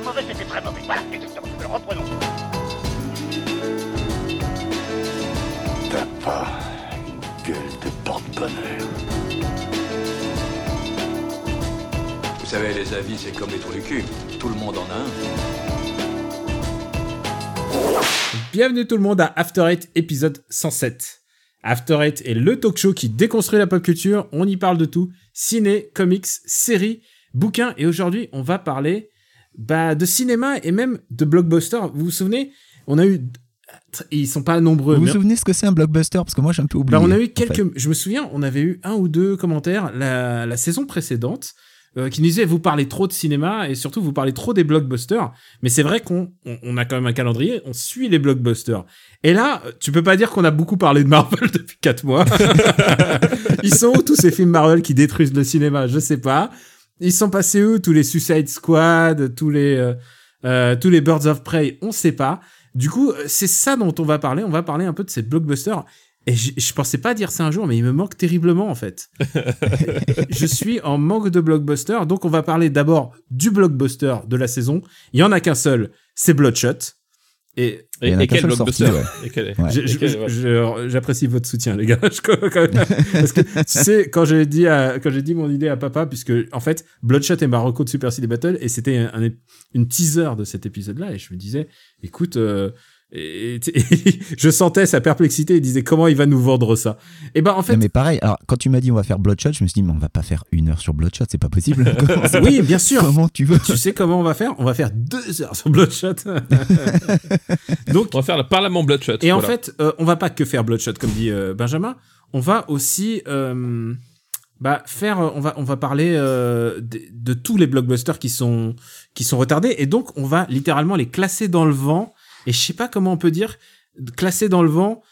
pas mauvais, c'était très mauvais. Voilà, exactement. Alors reprenons. T'as pas une gueule de porte-bonheur. Vous savez, les avis, c'est comme les trous du cul. Tout le monde en a un. Bienvenue tout le monde à After Eight épisode 107. After Eight est le talk show qui déconstruit la pop culture. On y parle de tout ciné, comics, séries, bouquins. Et aujourd'hui, on va parler bah, de cinéma et même de blockbuster. Vous vous souvenez On a eu. Ils sont pas nombreux. Vous vous souvenez ce que c'est un blockbuster? Parce que moi, j'ai un peu oublié. Bah, on a eu en fait. quelques. Je me souviens, on avait eu un ou deux commentaires la, la saison précédente euh, qui nous disaient vous parlez trop de cinéma et surtout vous parlez trop des blockbusters. Mais c'est vrai qu'on on, on a quand même un calendrier, on suit les blockbusters. Et là, tu peux pas dire qu'on a beaucoup parlé de Marvel depuis quatre mois. Ils sont où tous ces films Marvel qui détruisent le cinéma? Je sais pas. Ils sont passés où tous les Suicide Squad, tous les euh, euh, tous les Birds of Prey On sait pas. Du coup, euh, c'est ça dont on va parler. On va parler un peu de ces blockbusters. Et je, je pensais pas dire ça un jour, mais il me manque terriblement en fait. je suis en manque de blockbuster, donc on va parler d'abord du blockbuster de la saison. Il y en a qu'un seul, c'est Bloodshot. Et Et, et qu'un quel blockbuster Et Ouais. et ouais. j'apprécie votre soutien, les gars. Je- quand même- Parce que tu sais, quand j'ai dit à- quand j'ai dit mon idée à papa, puisque en fait, Bloodshot est ma reco de Super City Battle, et c'était un, un- une teaser de cet épisode-là, et je me disais, écoute, euh, et, et- je sentais sa perplexité. Il disait comment il va nous vendre ça? Et ben en fait, Non, mais pareil, alors quand tu m'as dit on va faire Bloodshot, je me suis dit, mais on va pas faire une heure sur Bloodshot, c'est pas possible. Oui, bien sûr. comment tu veux tu sais comment on va faire? On va faire deux heures sur Bloodshot. Donc, On va faire le Parlement Bloodshot. et en fait, euh, on va pas que faire Bloodshot, comme dit euh, Benjamin. On va aussi euh, bah, faire. On va on va parler euh, de, de tous les blockbusters qui sont qui sont retardés. Et donc, on va littéralement les classer dans le vent. Et je sais pas comment on peut dire classer dans le vent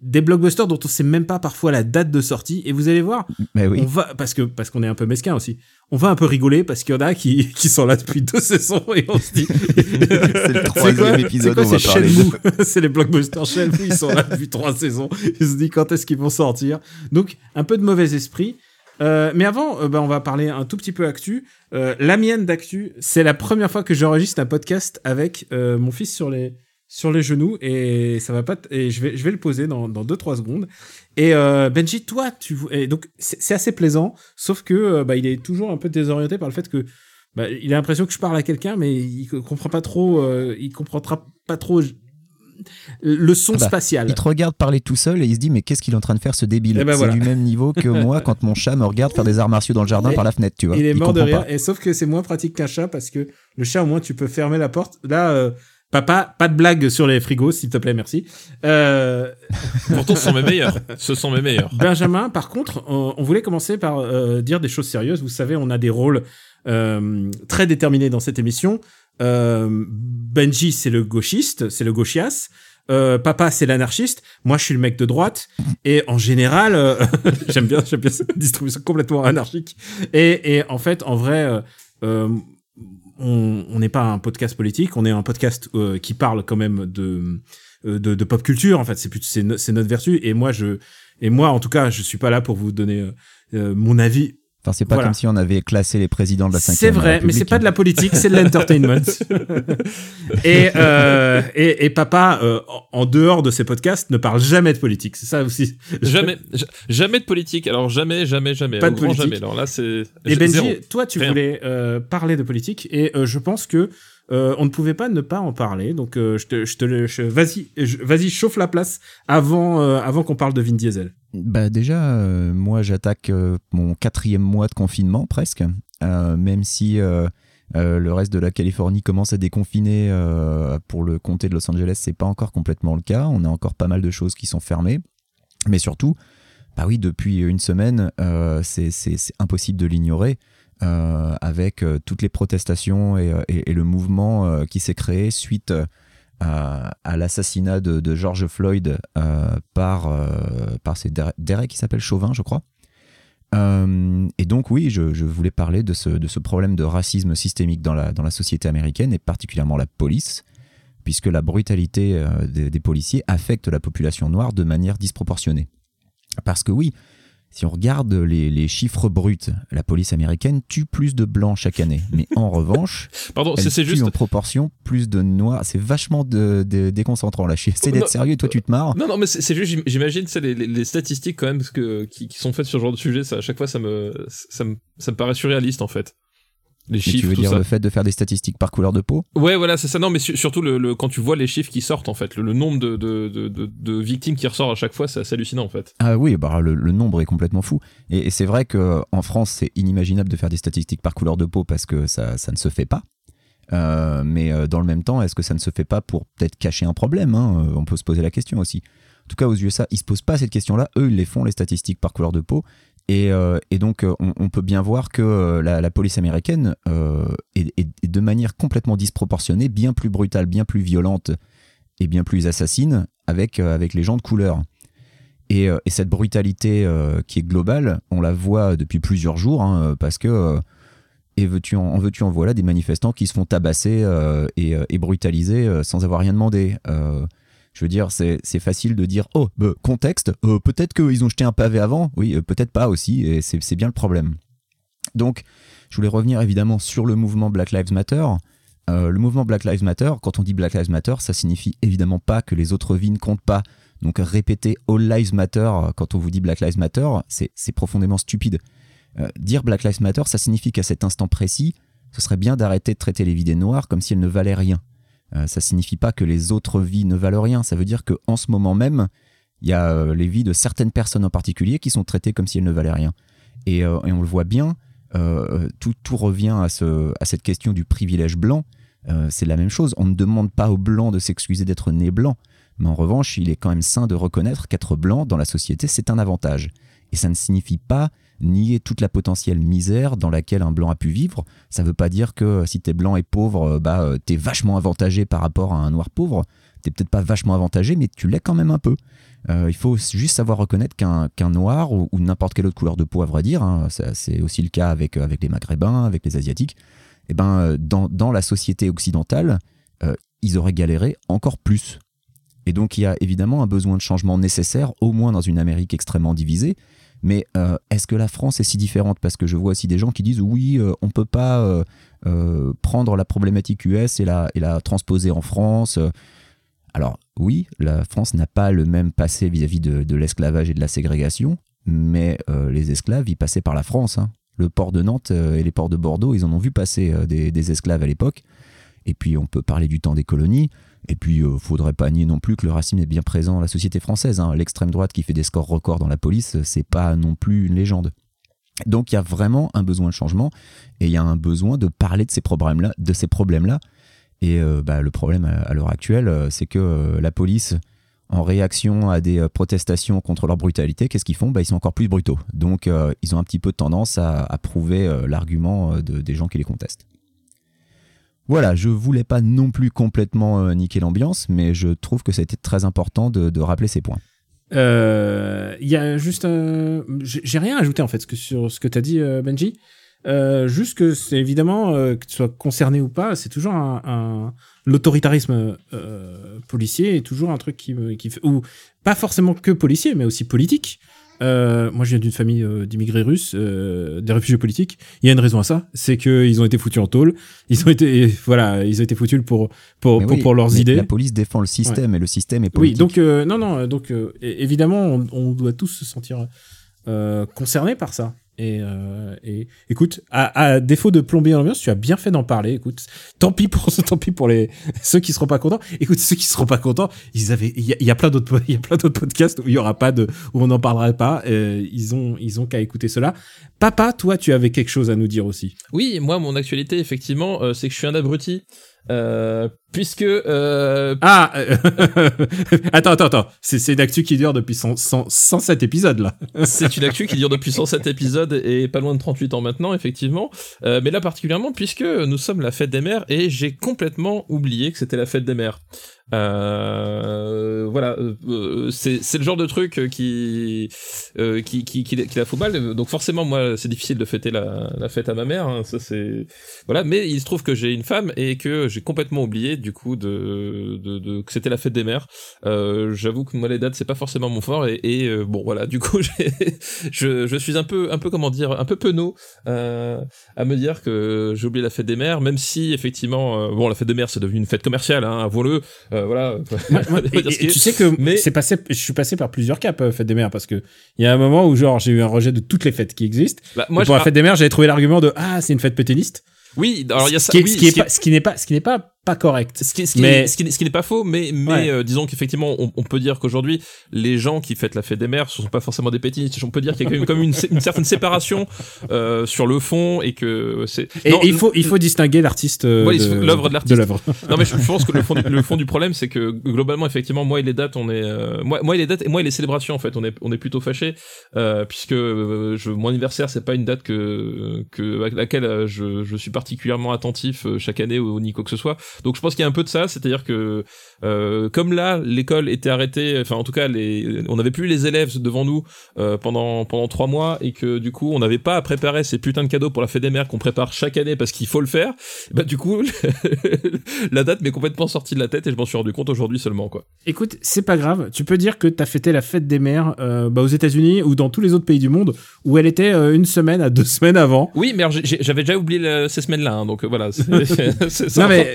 des blockbusters dont on sait même pas parfois la date de sortie. Et vous allez voir, Mais oui. on va parce que parce qu'on est un peu mesquin aussi. On va un peu rigoler parce qu'il y en a qui qui sont là depuis deux saisons et on se dit C'est le troisième épisode, c'est. Shenmue C'est les blockbusters Shenmue, ils sont là depuis trois saisons. Ils se disent quand est-ce qu'ils vont sortir? Donc un peu de mauvais esprit. Euh, mais avant, euh, bah, on va parler un tout petit peu actu. Euh, la mienne d'actu, c'est la première fois que j'enregistre un podcast avec mon fils sur les sur les genoux et ça va pas et je vais je vais le poser dans dans deux trois secondes. Et euh, Benji, toi, tu et donc c'est assez plaisant, sauf que euh, bah, il est toujours un peu désorienté par le fait que bah, il a l'impression que je parle à quelqu'un, mais il co- comprend pas trop, euh, il comprendra pas trop le son Ah bah, spatial. Il te regarde parler tout seul et il se dit mais qu'est-ce qu'il est en train de faire ce débile? Eh ben C'est voilà. du même niveau que moi quand mon chat me regarde faire des arts martiaux dans le jardin Et- par la fenêtre, tu vois. il est mort de rire, pas. et sauf que c'est moins pratique qu'un chat parce que le chat au moins tu peux fermer la porte. Là, papa, pas de blague sur les frigos, s'il te plaît, merci. Euh, Pourtant, ce sont mes meilleurs. Ce sont mes meilleurs. Benjamin, par contre, on, on voulait commencer par euh, dire des choses sérieuses. Vous savez, on a des rôles euh, très déterminés dans cette émission. Benji, c'est le gauchiste, c'est le gauchias. Euh, papa, c'est l'anarchiste. Moi, je suis le mec de droite. Et en général, euh, j'aime bien, j'aime bien cette distribution complètement anarchique. Et, et en fait, en vrai, euh, on n'est pas un podcast politique, on est un podcast euh, qui parle quand même de, euh, de, de pop culture. En fait, c'est c'est notre vertu. Et moi, je, et moi, en tout cas, je suis pas là pour vous donner euh, euh, mon avis. Enfin, c'est pas Voilà. comme si on avait classé les présidents de la 5 C'est vrai, mais c'est pas de la politique, c'est de l'entertainment. et, euh, et, et papa, euh, en dehors de ses podcasts, ne parle jamais de politique. C'est ça aussi. Jamais, ja- jamais de politique. Alors jamais, jamais, jamais. Pas de politique. jamais. Alors là, c'est Et zéro. Benji, toi, tu Rien. voulais euh, parler de politique, et euh, je pense que euh, on ne pouvait pas ne pas en parler. Donc, euh, je te, je te vas-y, vas-y, chauffe la place avant, euh, avant qu'on parle de Vin Diesel. Bah déjà, moi j'attaque mon quatrième mois de confinement presque, même si le reste de la Californie commence à déconfiner pour le comté de Los Angeles, c'est pas encore complètement le cas. On a encore pas mal de choses qui sont fermées, mais surtout, bah oui, depuis une semaine, c'est impossible de l'ignorer. Euh, avec euh, toutes les protestations et, euh, le mouvement qui s'est créé suite à, l'assassinat de, George Floyd par, par c'est Derek, qui s'appelle Chauvin, je crois. Et donc oui, je, voulais parler de ce, problème de racisme systémique dans la, dans la société américaine et particulièrement la police, puisque la brutalité des policiers affecte la population noire de manière disproportionnée. Parce que oui, Si on regarde les, les chiffres bruts, la police américaine tue plus de blancs chaque année. Mais en revanche, Pardon, elle tue juste. en proportion plus de noirs. C'est vachement de, de- déconcentrant là. J'essaie d'être sérieux et toi tu te marres. Non, non, mais c'est juste, j'im- j'imagine, c'est les, les- les statistiques quand même parce que, qui, qui sont faites sur ce genre de sujet. Ça, à chaque fois, ça me, ça me, ça me paraît surréaliste en fait. Les Mais chiffres, tu veux tout dire ça. le fait de faire des statistiques par couleur de peau? Ouais, voilà, c'est ça. Non, mais su- surtout le, le- quand tu vois les chiffres qui sortent en fait, le, le nombre de, de, de, victimes qui ressort à chaque fois, c'est assez hallucinant en fait. Ah oui, bah le, le nombre est complètement fou. Et, et c'est vrai que en France, c'est inimaginable de faire des statistiques par couleur de peau parce que ça, ça ne se fait pas. Euh, mais euh, dans le même temps, est-ce que ça ne se fait pas pour peut-être cacher un problème hein? Euh, On peut se poser la question aussi. En tout cas, aux USA, ils se posent pas cette question-là. Eux, ils les font les statistiques par couleur de peau. Et, euh, et donc, euh, on, peut bien voir que euh, la, police américaine est, de manière complètement disproportionnée, bien plus brutale, bien plus violente et bien plus assassine avec, avec les gens de couleur. Et, et cette brutalité qui est globale, on la voit depuis plusieurs jours, hein, parce que et veux-tu en, en veux-tu en voilà des manifestants qui se font tabasser et, et brutaliser sans avoir rien demandé. Je veux dire, c'est facile de dire oh bah, contexte, euh, peut-être qu'ils ont jeté un pavé avant, oui, euh, peut-être pas aussi, et c'est bien le problème. Donc, je voulais revenir évidemment sur le mouvement Black Lives Matter. Euh, le mouvement Black Lives Matter, quand on dit Black Lives Matter, ça signifie évidemment pas que les autres vies ne comptent pas. Donc répéter All Lives Matter quand on vous dit Black Lives Matter, c'est profondément stupide. Dire Black Lives Matter, ça signifie qu'à cet instant précis, ce serait bien d'arrêter de traiter les vies des Noirs comme si elles ne valaient rien. Euh, ça signifie pas que les autres vies ne valent rien. Ça veut dire que en ce moment même, il y a euh, les vies de certaines personnes en particulier qui sont traitées comme si elles ne valaient rien. Et, euh, on le voit bien, tout, revient à, ce, à cette question du privilège blanc. C'est la même chose. On ne demande pas aux blancs de s'excuser d'être nés blancs. Mais en revanche, il est quand même sain de reconnaître qu'être blanc dans la société, c'est un avantage. Et ça ne signifie pas nier toute la potentielle misère dans laquelle un blanc a pu vivre. Ça ne veut pas dire que si t'es blanc et pauvre, euh, bah, euh, t'es vachement avantagé par rapport à un noir pauvre. T'es peut-être pas vachement avantagé, mais tu l'es quand même un peu. Euh, il faut juste savoir reconnaître qu'un noir ou, n'importe quelle autre couleur de peau, à vrai dire, hein, c'est aussi le cas avec, avec les maghrébins, avec les asiatiques, et ben, euh, dans, dans la société occidentale, ils auraient galéré encore plus. Et donc il y a évidemment un besoin de changement nécessaire, au moins dans une Amérique extrêmement divisée. Mais euh, est-ce que la France est si différente? Parce que je vois aussi des gens qui disent oui, euh, on peut pas euh, prendre la problématique US et la, transposer en France. Alors oui, la France n'a pas le même passé vis-à-vis de, l'esclavage et de la ségrégation, mais les esclaves, ils passaient par la France. hein. Le port de Nantes et les ports de Bordeaux, ils en ont vu passer des esclaves à l'époque. Et puis on peut parler du temps des colonies. Et puis, euh, faudrait pas nier non plus que le racisme est bien présent dans la société française. hein. L'extrême droite qui fait des scores records dans la police, c'est pas non plus une légende. Donc, il y a vraiment un besoin de changement et il y a un besoin de parler de ces problèmes-là. De ces problèmes-là. Et euh, bah, le problème à, l'heure actuelle, euh, c'est que la police, en réaction à des protestations contre leur brutalité, qu'est-ce qu'ils font? Bah, Ils sont encore plus brutaux. Donc, ils ont un petit peu tendance à, prouver l'argument de- des gens qui les contestent. Voilà, je voulais pas non plus complètement euh, niquer l'ambiance, mais je trouve que été très important de, de rappeler ces points. Euh, Il y a juste. J'ai rien à ajouter en fait sur ce que t'as dit, euh, Benji. Juste que c'est évidemment, que tu sois concerné ou pas, c'est toujours un, l'autoritarisme policier est toujours un truc qui, qui. Ou pas forcément que policier, mais aussi politique. Euh, moi, je viens d'une famille euh, d'immigrés russes, euh, des réfugiés politiques. Il y a une raison à ça, c'est qu'ils ont été foutus en tôle. Ils ont été, voilà, ils ont été foutus pour pour, pour, oui, pour leurs idées. La police défend le système et le système est Oui, politique. donc euh, non, non, donc évidemment, on, on doit tous se sentir concernés par ça. Et, euh, et écoute, à, défaut de plomber l'ambiance, tu as bien fait d'en parler. Écoute, tant pis pour tant pis pour les ceux qui seront pas contents. Écoute, ceux qui seront pas contents, ils avaient, il y, a- plein d'autres, il y a plein d'autres podcasts où il y aura pas de, où on n'en parlera pas. Euh, ils ont, ils ont qu'à écouter cela. Papa, toi, tu avais quelque chose à nous dire aussi. Oui, moi, mon actualité, effectivement, euh, c'est que je suis un abruti. Euh, puisque euh, Ah, euh, attends, attends, attends. C'est, c'est une actu qui dure depuis 100, 100, 107 épisodes là. c'est une actu qui dure depuis 107 épisodes et pas loin de 38 ans maintenant, effectivement. Euh, mais là particulièrement puisque nous sommes la fête des mères et j'ai complètement oublié que c'était la fête des mères. Euh, voilà, euh, c'est c'est le genre de truc qui euh, qui qui qui, la fout mal. Donc forcément, moi, c'est difficile de fêter la, la fête à ma mère. hein, ça c'est voilà. Mais il se trouve que j'ai une femme et que j'ai complètement oublié du coup de, de, de que c'était la fête des mères. Euh, J'avoue que moi les dates c'est pas forcément mon fort et, et euh, bon voilà. Du coup, je je suis un peu un peu comment dire un peu penaud euh, à me dire que j'ai oublié la fête des mères, même si effectivement euh, bon la fête des mères c'est devenu une fête commerciale, hein, avouons-le. Euh, voilà. Et- tu sais que Mais- c'est passé, je suis passé par plusieurs caps euh, fête des mères parce que il y a un moment où genre j'ai eu un rejet de toutes les fêtes qui existent. Bah, Moi, pour je- la fête des mères, j'avais trouvé l'argument de ah c'est une fête pétainiste. oui, alors il y a ce ça. qui oui, ce qui est ce qui est- pas, ce qui n'est pas, ce qui n'est pas pas correct. Ce qui, ce qui Mais- ce qui n'est- ce qui n'est pas faux, mais, mais Ouais. euh, disons qu'effectivement, on, on peut dire qu'aujourd'hui, les gens qui fêtent la fête des mères, ce sont pas forcément des pétinistes. On peut dire qu'il y a quand même comme une, une certaine séparation euh, sur le fond et que c'est. Et, Non, et il faut il faut distinguer l'artiste euh, Ouais, de l'œuvre de l'artiste. Non mais je, pense que le fond, du, le fond du problème c'est que globalement effectivement moi et les dates on est euh, moi moi et les dates et moi et les célébrations en fait on est on est plutôt fâchés euh, puisque euh, je, mon anniversaire c'est pas une date que que à laquelle euh, je, je suis particulièrement attentif euh, chaque année ou ni quoi que ce soit donc je pense qu'il y a un peu de ça c'est-à-dire que euh, comme là l'école était arrêtée enfin en tout cas les on n'avait plus les élèves devant nous euh, pendant pendant trois mois et que du coup on n'avait pas à préparer ces putains de cadeaux pour la fête des mères qu'on prépare chaque année parce qu'il faut le faire bah du coup la date m'est complètement sortie de la tête et je m'en suis rendu compte aujourd'hui seulement quoi. Écoute, c'est pas grave. Tu peux dire que t'as fêté la fête des mères euh, bah, aux États-Unis ou dans tous les autres pays du monde où elle était une semaine à deux semaines avant. Oui, mais j'avais déjà oublié le- ces semaines-là, hein, donc voilà, c'est- Non, mais-.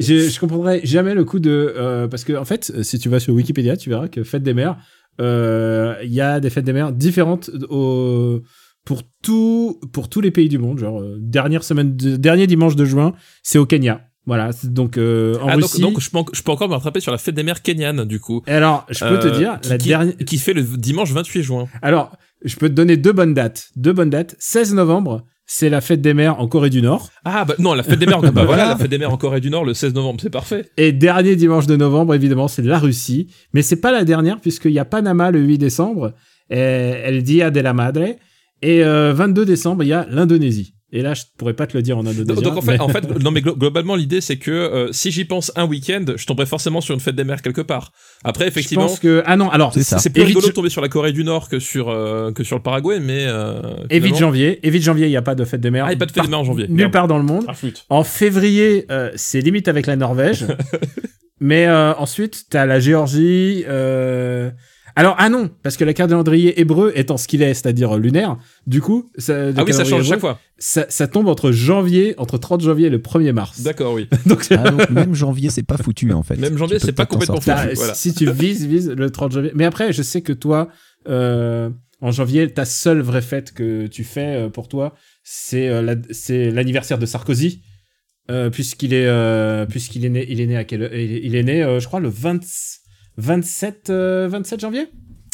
Je, je comprendrai jamais le coup de euh, parce que en fait, si tu vas sur Wikipédia, tu verras que fête des mères, euh, il y a des fêtes des mères différentes au, pour tout pour tous les pays du monde. Genre euh, dernière semaine, de- dernier dimanche de juin, c'est au Kenya. Voilà, donc euh, en Ah, Russie. donc je, peux, en- je peux encore me rattraper sur la fête des mères kenyanes du coup. Et alors, je peux te Euh, dire, qui, la dernière. qui fait le dimanche 28 juin. Alors, je peux te donner deux bonnes dates. Deux bonnes dates. 16 novembre, c'est la fête des mères en Corée du Nord. Ah bah non, la fête des mères, bah voilà, la fête des mères en Corée du Nord le 16 novembre, c'est parfait. Et dernier dimanche de novembre, évidemment, c'est la Russie. Mais c'est pas la dernière, puisqu'il y a Panama le 8 décembre, et El Dia de la Madre. Et euh, 22 décembre, il y a l'Indonésie. Et là, je pourrais pas te le dire en indonésien. donc, en fait, mais- en fait, non mais glo- globalement l'idée c'est que euh, si j'y pense un week-end, je tomberai forcément sur une fête des mères quelque part. Après je effectivement, pense que... Ah non, alors... C'est plus rigolo de tomber sur la Corée du Nord que sur euh, que sur le Paraguay, mais euh, Et vite finalement- janvier. Et vite janvier, il n'y a pas de fête des mères. Ah, il y a pas de fête des mères en janvier. Nulle Merde. part dans le monde. Ah. En février, euh, c'est limite avec la Norvège. Mais euh, ensuite, t'as la Géorgie. Alors, ah non, parce que le calendrier hébreu étant ce qu'il est, c'est-à-dire lunaire, du coup, ça, Ah oui, ça change hébreu, chaque fois. Ça, ça tombe entre janvier, entre 30 janvier et le 1er mars. D'accord, oui. Donc, Ah, donc même janvier, c'est pas foutu en fait. Même janvier, c'est pas complètement foutu. voilà. si tu vises, vise le 30 janvier. Mais après, je sais que toi, euh, en janvier, ta seule vraie fête que tu fais euh, pour toi, c'est euh, la- c'est l'anniversaire de Sarkozy. Euh, puisqu'il est euh, puisqu'il est né il est né à heure il est, il est né euh, je crois le 20 27 euh, 27 janvier?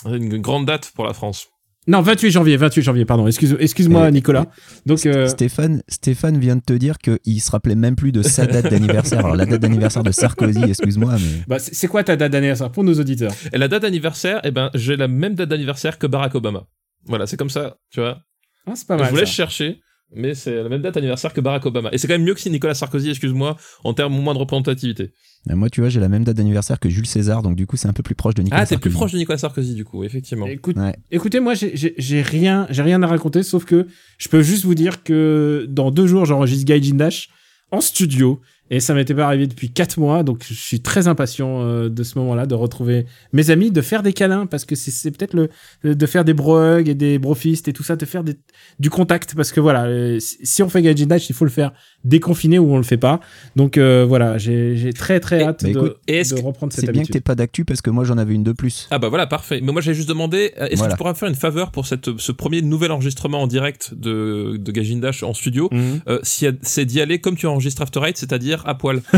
Une grande date pour la France. non 28 janvier 28 janvier pardon excuse excuse-moi Nicolas donc euh, Stéphane, Stéphane vient de te dire qu'il se rappelait même plus de sa date d'anniversaire. Alors la date d'anniversaire de Sarkozy, excuse-moi, mais bah, c'est quoi ta date d'anniversaire pour nos auditeurs? Et la date d'anniversaire, eh ben, j'ai la même date d'anniversaire que Barack Obama. Voilà, c'est comme ça, tu vois. Ah, c'est pas je vous laisse ça. chercher, mais c'est la même date d'anniversaire que Barack Obama. Et c'est quand même mieux que si Nicolas Sarkozy, excuse-moi, en termes moins de représentativité. moi, tu vois, j'ai la même date d'anniversaire que Jules César, donc du coup, c'est un peu plus proche de Nicolas Ah, t'es plus Sarkozy. proche de Nicolas Sarkozy, du coup, effectivement. Écoute, Ouais. Écoutez, moi, j'ai- rien, j'ai rien à raconter, sauf que je peux juste vous dire que dans deux jours, j'enregistre Gaijin Dash en studio. Et ça m'était pas arrivé depuis quatre mois, donc je suis très impatient euh, de ce moment-là, de retrouver mes amis, de faire des câlins, parce que c'est- peut-être le de faire des brohugs et des brofistes et tout ça, de faire des, du contact, parce que voilà, euh, si on fait Gaijin Dash, il faut le faire déconfiné ou on le fait pas. Donc euh, voilà, j'ai très très hâte bah de, écoute, reprendre cette C'est bien que habitude. t'aies pas d'actu parce que moi, j'en avais une de plus. Ah bah voilà, parfait. Mais moi j'ai juste demandé, euh, est-ce Voilà. que tu pourrais me faire une faveur pour cette, ce premier nouvel enregistrement en direct de, de Gajin Dash en studio Mhm. euh, si- C'est d'y aller comme tu enregistres After Eight, c'est-à-dire à poil.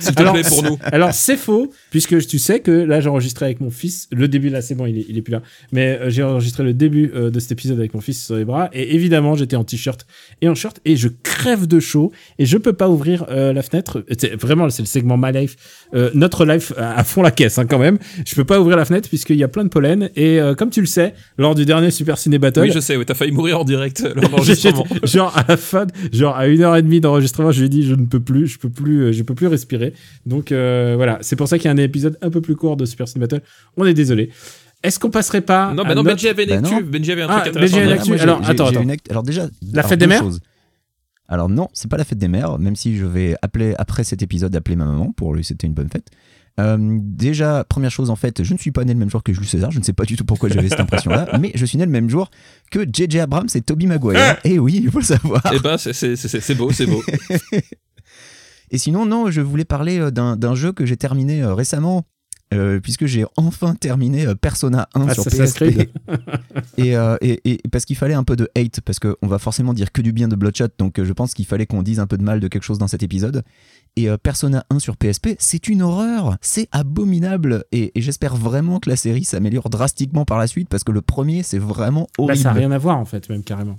S'il te plaît pour nous. Alors c'est faux, puisque tu sais que là j'ai enregistré avec mon fils, le début là c'est bon, il est, il est plus là, mais euh, j'ai enregistré le début euh, de cet épisode avec mon fils sur les bras, et évidemment j'étais en t-shirt et en short, et je crève de chaud, et je peux pas ouvrir euh, la fenêtre, c'est vraiment c'est le segment My Life, euh, notre life à fond la caisse hein, quand même, je peux pas ouvrir la fenêtre puisqu'il y a plein de pollen, et euh, comme tu le sais, lors du dernier Super Ciné Battle, Oui, je sais, oui, t'as failli mourir en direct lors de J'étais- l'enregistrement. genre à la fin, genre à une heure et demie d'enregistrement, je lui ai dit je ne peux plus. je peux plus, je peux plus respirer. Donc euh, voilà, c'est pour ça qu'il y a un épisode un peu plus court de Super Cine Battle. On est désolé. Est-ce qu'on passerait pas Non, mais non, notre- Benji avait une Bah actu. non. Benji avait un Ah, truc Benji intéressant. avait une à actu. moi, Alors, attends, j'ai attends. une act- Alors déjà, La alors, fête des mères choses. Alors non, c'est pas la fête des mères, même si je vais appeler après cet épisode appeler ma maman pour lui c'était une bonne fête. Euh, déjà, première chose en fait, je ne suis pas né le même jour que Jules César, je ne sais pas du tout pourquoi j'avais cette impression-là, mais je suis né le même jour que JJ Abrams et Toby Maguire. et oui, il faut le savoir. Eh ben, c'est- beau, c'est beau. Et sinon, non, je voulais parler euh, d'un d'un jeu que j'ai terminé euh, récemment, euh, puisque j'ai enfin terminé euh, Persona 1 sur Assassin's PSP. Et, euh, et, et parce qu'il fallait un peu de hate, parce qu'on va forcément dire que du bien de Bloodshot, donc je pense qu'il fallait qu'on dise un peu de mal de quelque chose dans cet épisode. Et euh, Persona 1 sur PSP, c'est une horreur, c'est abominable, et, et j'espère vraiment que la série s'améliore drastiquement par la suite, parce que le premier, c'est vraiment Bah, horrible. ça n'a rien à voir en fait, même carrément.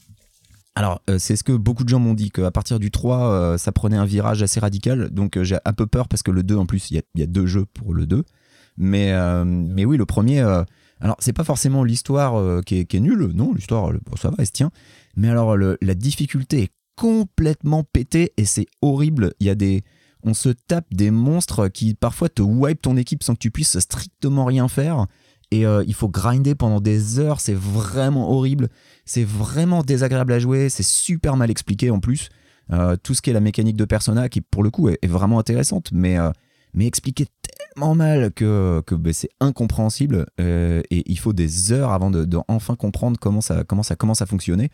Alors, euh, c'est ce que beaucoup de gens m'ont dit, qu'à partir du 3, euh, ça prenait un virage assez radical. Donc, euh, j'ai un peu peur parce que le 2, en plus, il y y a deux jeux pour le 2. Mais, euh, mais oui, le premier. euh, alors, c'est pas forcément l'histoire euh, qui, est, nulle. Non, l'histoire, ça va, elle se tient. Mais alors, la difficulté est complètement pétée et c'est horrible. Il y a des. On se tape des monstres qui parfois te wipe ton équipe sans que tu puisses strictement rien faire. Et euh, il faut grinder pendant des heures. C'est vraiment horrible. C'est vraiment désagréable à jouer, c'est super mal expliqué en plus. Tout ce qui est la mécanique de Persona, qui pour le coup est, est vraiment intéressante, mais, mais expliqué tellement mal que, que ben, c'est incompréhensible euh, et il faut des heures avant de, enfin comprendre comment ça, comment, ça commence à fonctionner.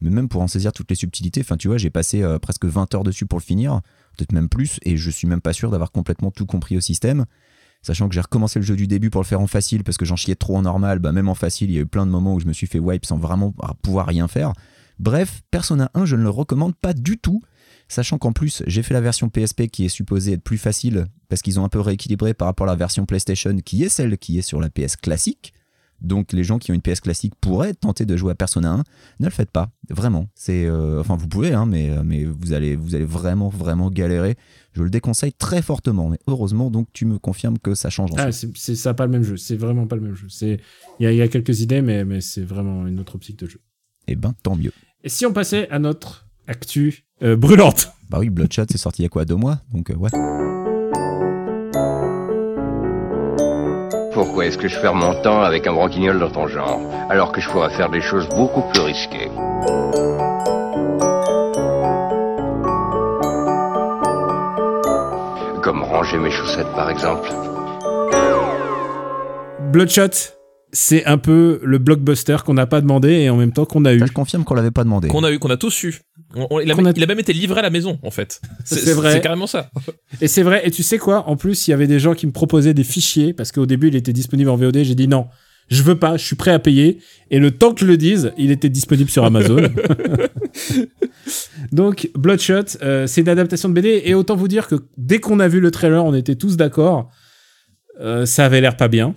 Mais même pour en saisir toutes les subtilités, enfin tu vois, j'ai passé euh, presque 20 heures dessus pour le finir, peut-être même plus, et je suis même pas sûr d'avoir complètement tout compris au système. Sachant que j'ai recommencé le jeu du début pour le faire en facile parce que j'en chiais trop en normal, bah même en facile, il y a eu plein de moments où je me suis fait wipe sans vraiment pouvoir rien faire. Bref, Persona 1, je ne le recommande pas du tout. Sachant qu'en plus, j'ai fait la version PSP qui est supposée être plus facile parce qu'ils ont un peu rééquilibré par rapport à la version PlayStation qui est celle qui est sur la PS classique. Donc les gens qui ont une PS classique pourraient tenter de jouer à Persona 1. Ne le faites pas, vraiment. C'est, euh, enfin vous pouvez, hein, mais, mais vous allez, vous allez vraiment, vraiment galérer. Je le déconseille très fortement. Mais heureusement, donc tu me confirmes que ça change Ah, c'est ça pas le même jeu. C'est vraiment pas le même jeu. C'est il y, a- il y a quelques idées, mais, mais c'est vraiment une autre optique de jeu. Eh ben tant mieux. Et si on passait à notre actu euh, brûlante? Bah oui, Bloodshot, c'est sorti il y a quoi, deux mois? Donc euh, ouais. Pourquoi est-ce que je perds mon temps avec un branquignol dans ton genre, alors que je pourrais faire des choses beaucoup plus risquées? Comme ranger mes chaussettes par exemple. Bloodshot, c'est un peu le blockbuster qu'on n'a pas demandé et en même temps qu'on a eu. Je confirme qu'on l'avait pas demandé. Qu'on a eu, qu'on a tous eu. On- on- il, a, Qu'on a- il a même été livré à la maison, en fait. C'est vrai. C'est carrément ça. Et c'est vrai, et tu sais quoi? En plus, il y avait des gens qui me proposaient des fichiers parce qu'au début, il était disponible en VOD. J'ai dit non, je veux pas, je suis prêt à payer. Et le temps que je le dise, il était disponible sur Amazon. Donc, Bloodshot, euh, c'est une adaptation de BD. Et autant vous dire que dès qu'on a vu le trailer, on était tous d'accord. Euh, ça avait l'air pas bien.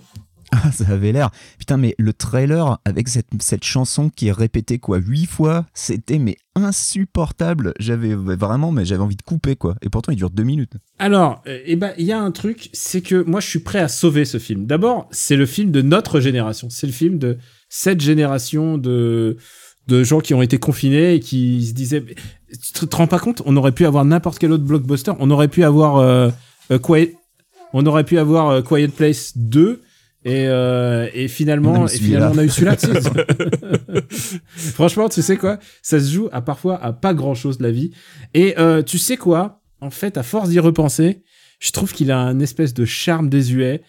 Ah, ça avait l'air. Putain, mais le trailer avec cette, cette chanson qui est répétée quoi huit fois, c'était mais insupportable. J'avais vraiment, mais j'avais envie de couper quoi. Et pourtant, il dure deux minutes. Alors, euh, eh ben, il y a un truc, c'est que moi, je suis prêt à sauver ce film. D'abord, c'est le film de notre génération. C'est le film de cette génération de de gens qui ont été confinés et qui se disaient, tu te, rends pas compte? On aurait pu avoir n'importe quel autre blockbuster. On aurait pu avoir euh, euh, Quiet, on aurait pu avoir Quiet Place 2. Et, euh, et finalement, et finalement, on a eu celui-là. Franchement, tu sais quoi? Ça se joue à parfois à pas grand chose de la vie. Et euh, tu sais quoi? En fait, à force d'y repenser, je trouve qu'il a un espèce de charme désuet.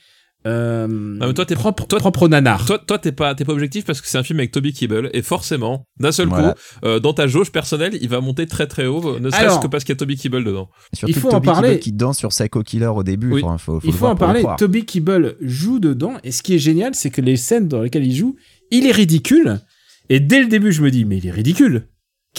Euh, mais toi, t'es- propre, toi- propre au nanar. Toi, toi, t'es pas, t'es pas objectif parce que c'est un film avec Toby Kebbell et forcément, d'un seul Voilà. coup, euh, dans ta jauge personnelle, il va monter très très haut, ne serait-ce Alors- que parce qu'il y a Toby Kebbell dedans. Surtout Il faut en parler. Kebbell qui danse sur Psycho Killer au début. Oui. Enfin, faut, faut il faut en parler. Toby Kebbell joue dedans, et ce qui est génial, c'est que les scènes dans lesquelles il joue, il est ridicule. Et dès le début, je me dis, mais il est ridicule.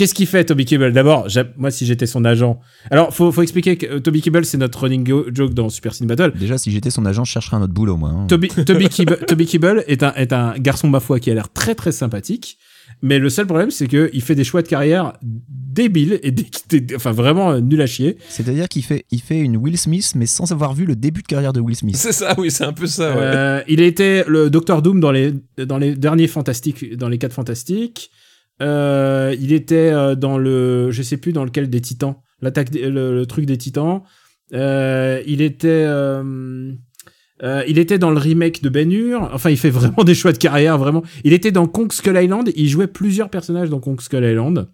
Qu'est-ce qu'il fait, Toby Kebbell? D'abord, moi, si j'étais son agent. Alors, faut, faut expliquer que euh, Toby Kebbell, c'est notre running joke dans Super Cine Battle. Déjà, si j'étais son agent, je chercherais un autre boulot, moi. hein. Toby, Toby, Kebbell, Toby Kebbell est un, est un garçon, ma foi, qui a l'air très très sympathique. Mais le seul problème, c'est qu'il fait des choix de carrière débiles et dé- dé- enfin vraiment euh, nul à chier. C'est-à-dire qu'il fait, il fait une Will Smith, mais sans avoir vu le début de carrière de Will Smith. C'est ça, oui, c'est un peu ça, ouais. Euh, il était le Docteur Doom dans les, dans les derniers Fantastiques, dans les quatre Fantastiques. Euh, il était euh, dans le, je sais plus dans lequel des Titans, l'attaque, le, le truc des Titans. Euh, il était, euh, euh, il était dans le remake de Ben Hur. Enfin, il fait vraiment des choix de carrière, vraiment. Il était dans Kong Skull Island. Il jouait plusieurs personnages dans Kong Skull Island.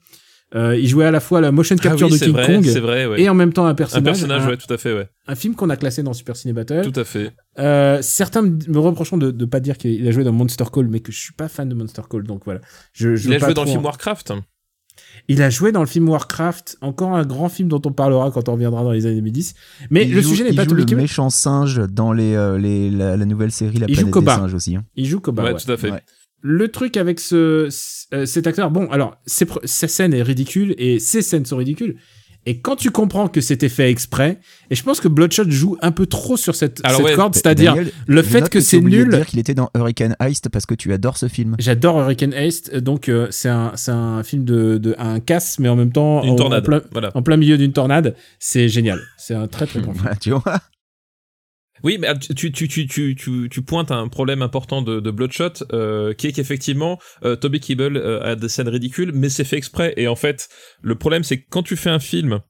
Euh, il jouait à la fois la motion capture ah oui, de King vrai, Kong c'est vrai, ouais. et en même temps un un personnage. personnage, un, ouais, tout à fait, ouais. un film qu'on a classé dans Super Ciné Battle. Tout à fait. Euh, certains me reprochent de ne pas dire qu'il a joué dans Monster Call, mais que je suis pas fan de Monster Call, donc voilà. Je, je Il a joué dans le film Warcraft. Il a joué dans le film Warcraft, encore un grand film dont on parlera quand on reviendra dans les années 2010. Mais Il le joue- sujet n'est il pas joue tout le méchant singe dans les, euh, les, la, la nouvelle série La Il joue planète des Koba. singes aussi. hein. Il joue Koba. ouais, ouais. tout à fait. Ouais. Le truc avec ce, euh, cet acteur, bon, alors, ses sa scène est ridicule et ses scènes sont ridicules. Et quand tu comprends que c'était fait exprès, et je pense que Bloodshot joue un peu trop sur cette, Alors cette ouais, corde, c'est-à-dire le fait que c'est nul. dire qu'il était dans Hurricane Heist parce que tu adores ce film. J'adore Hurricane Heist, donc euh, c'est un, film de, de un casse, mais en même temps Une en- plein, Voilà. en plein milieu d'une tornade. C'est génial. C'est un très très bon film. Voilà, tu vois. Oui, mais ah, tu, tu, tu, tu, tu, tu pointes à un problème important de, de Bloodshot, euh, qui est qu'effectivement, euh, Toby Kebbell euh, a des scènes ridicules, mais c'est fait exprès. Et en fait, le problème, c'est que quand tu fais un film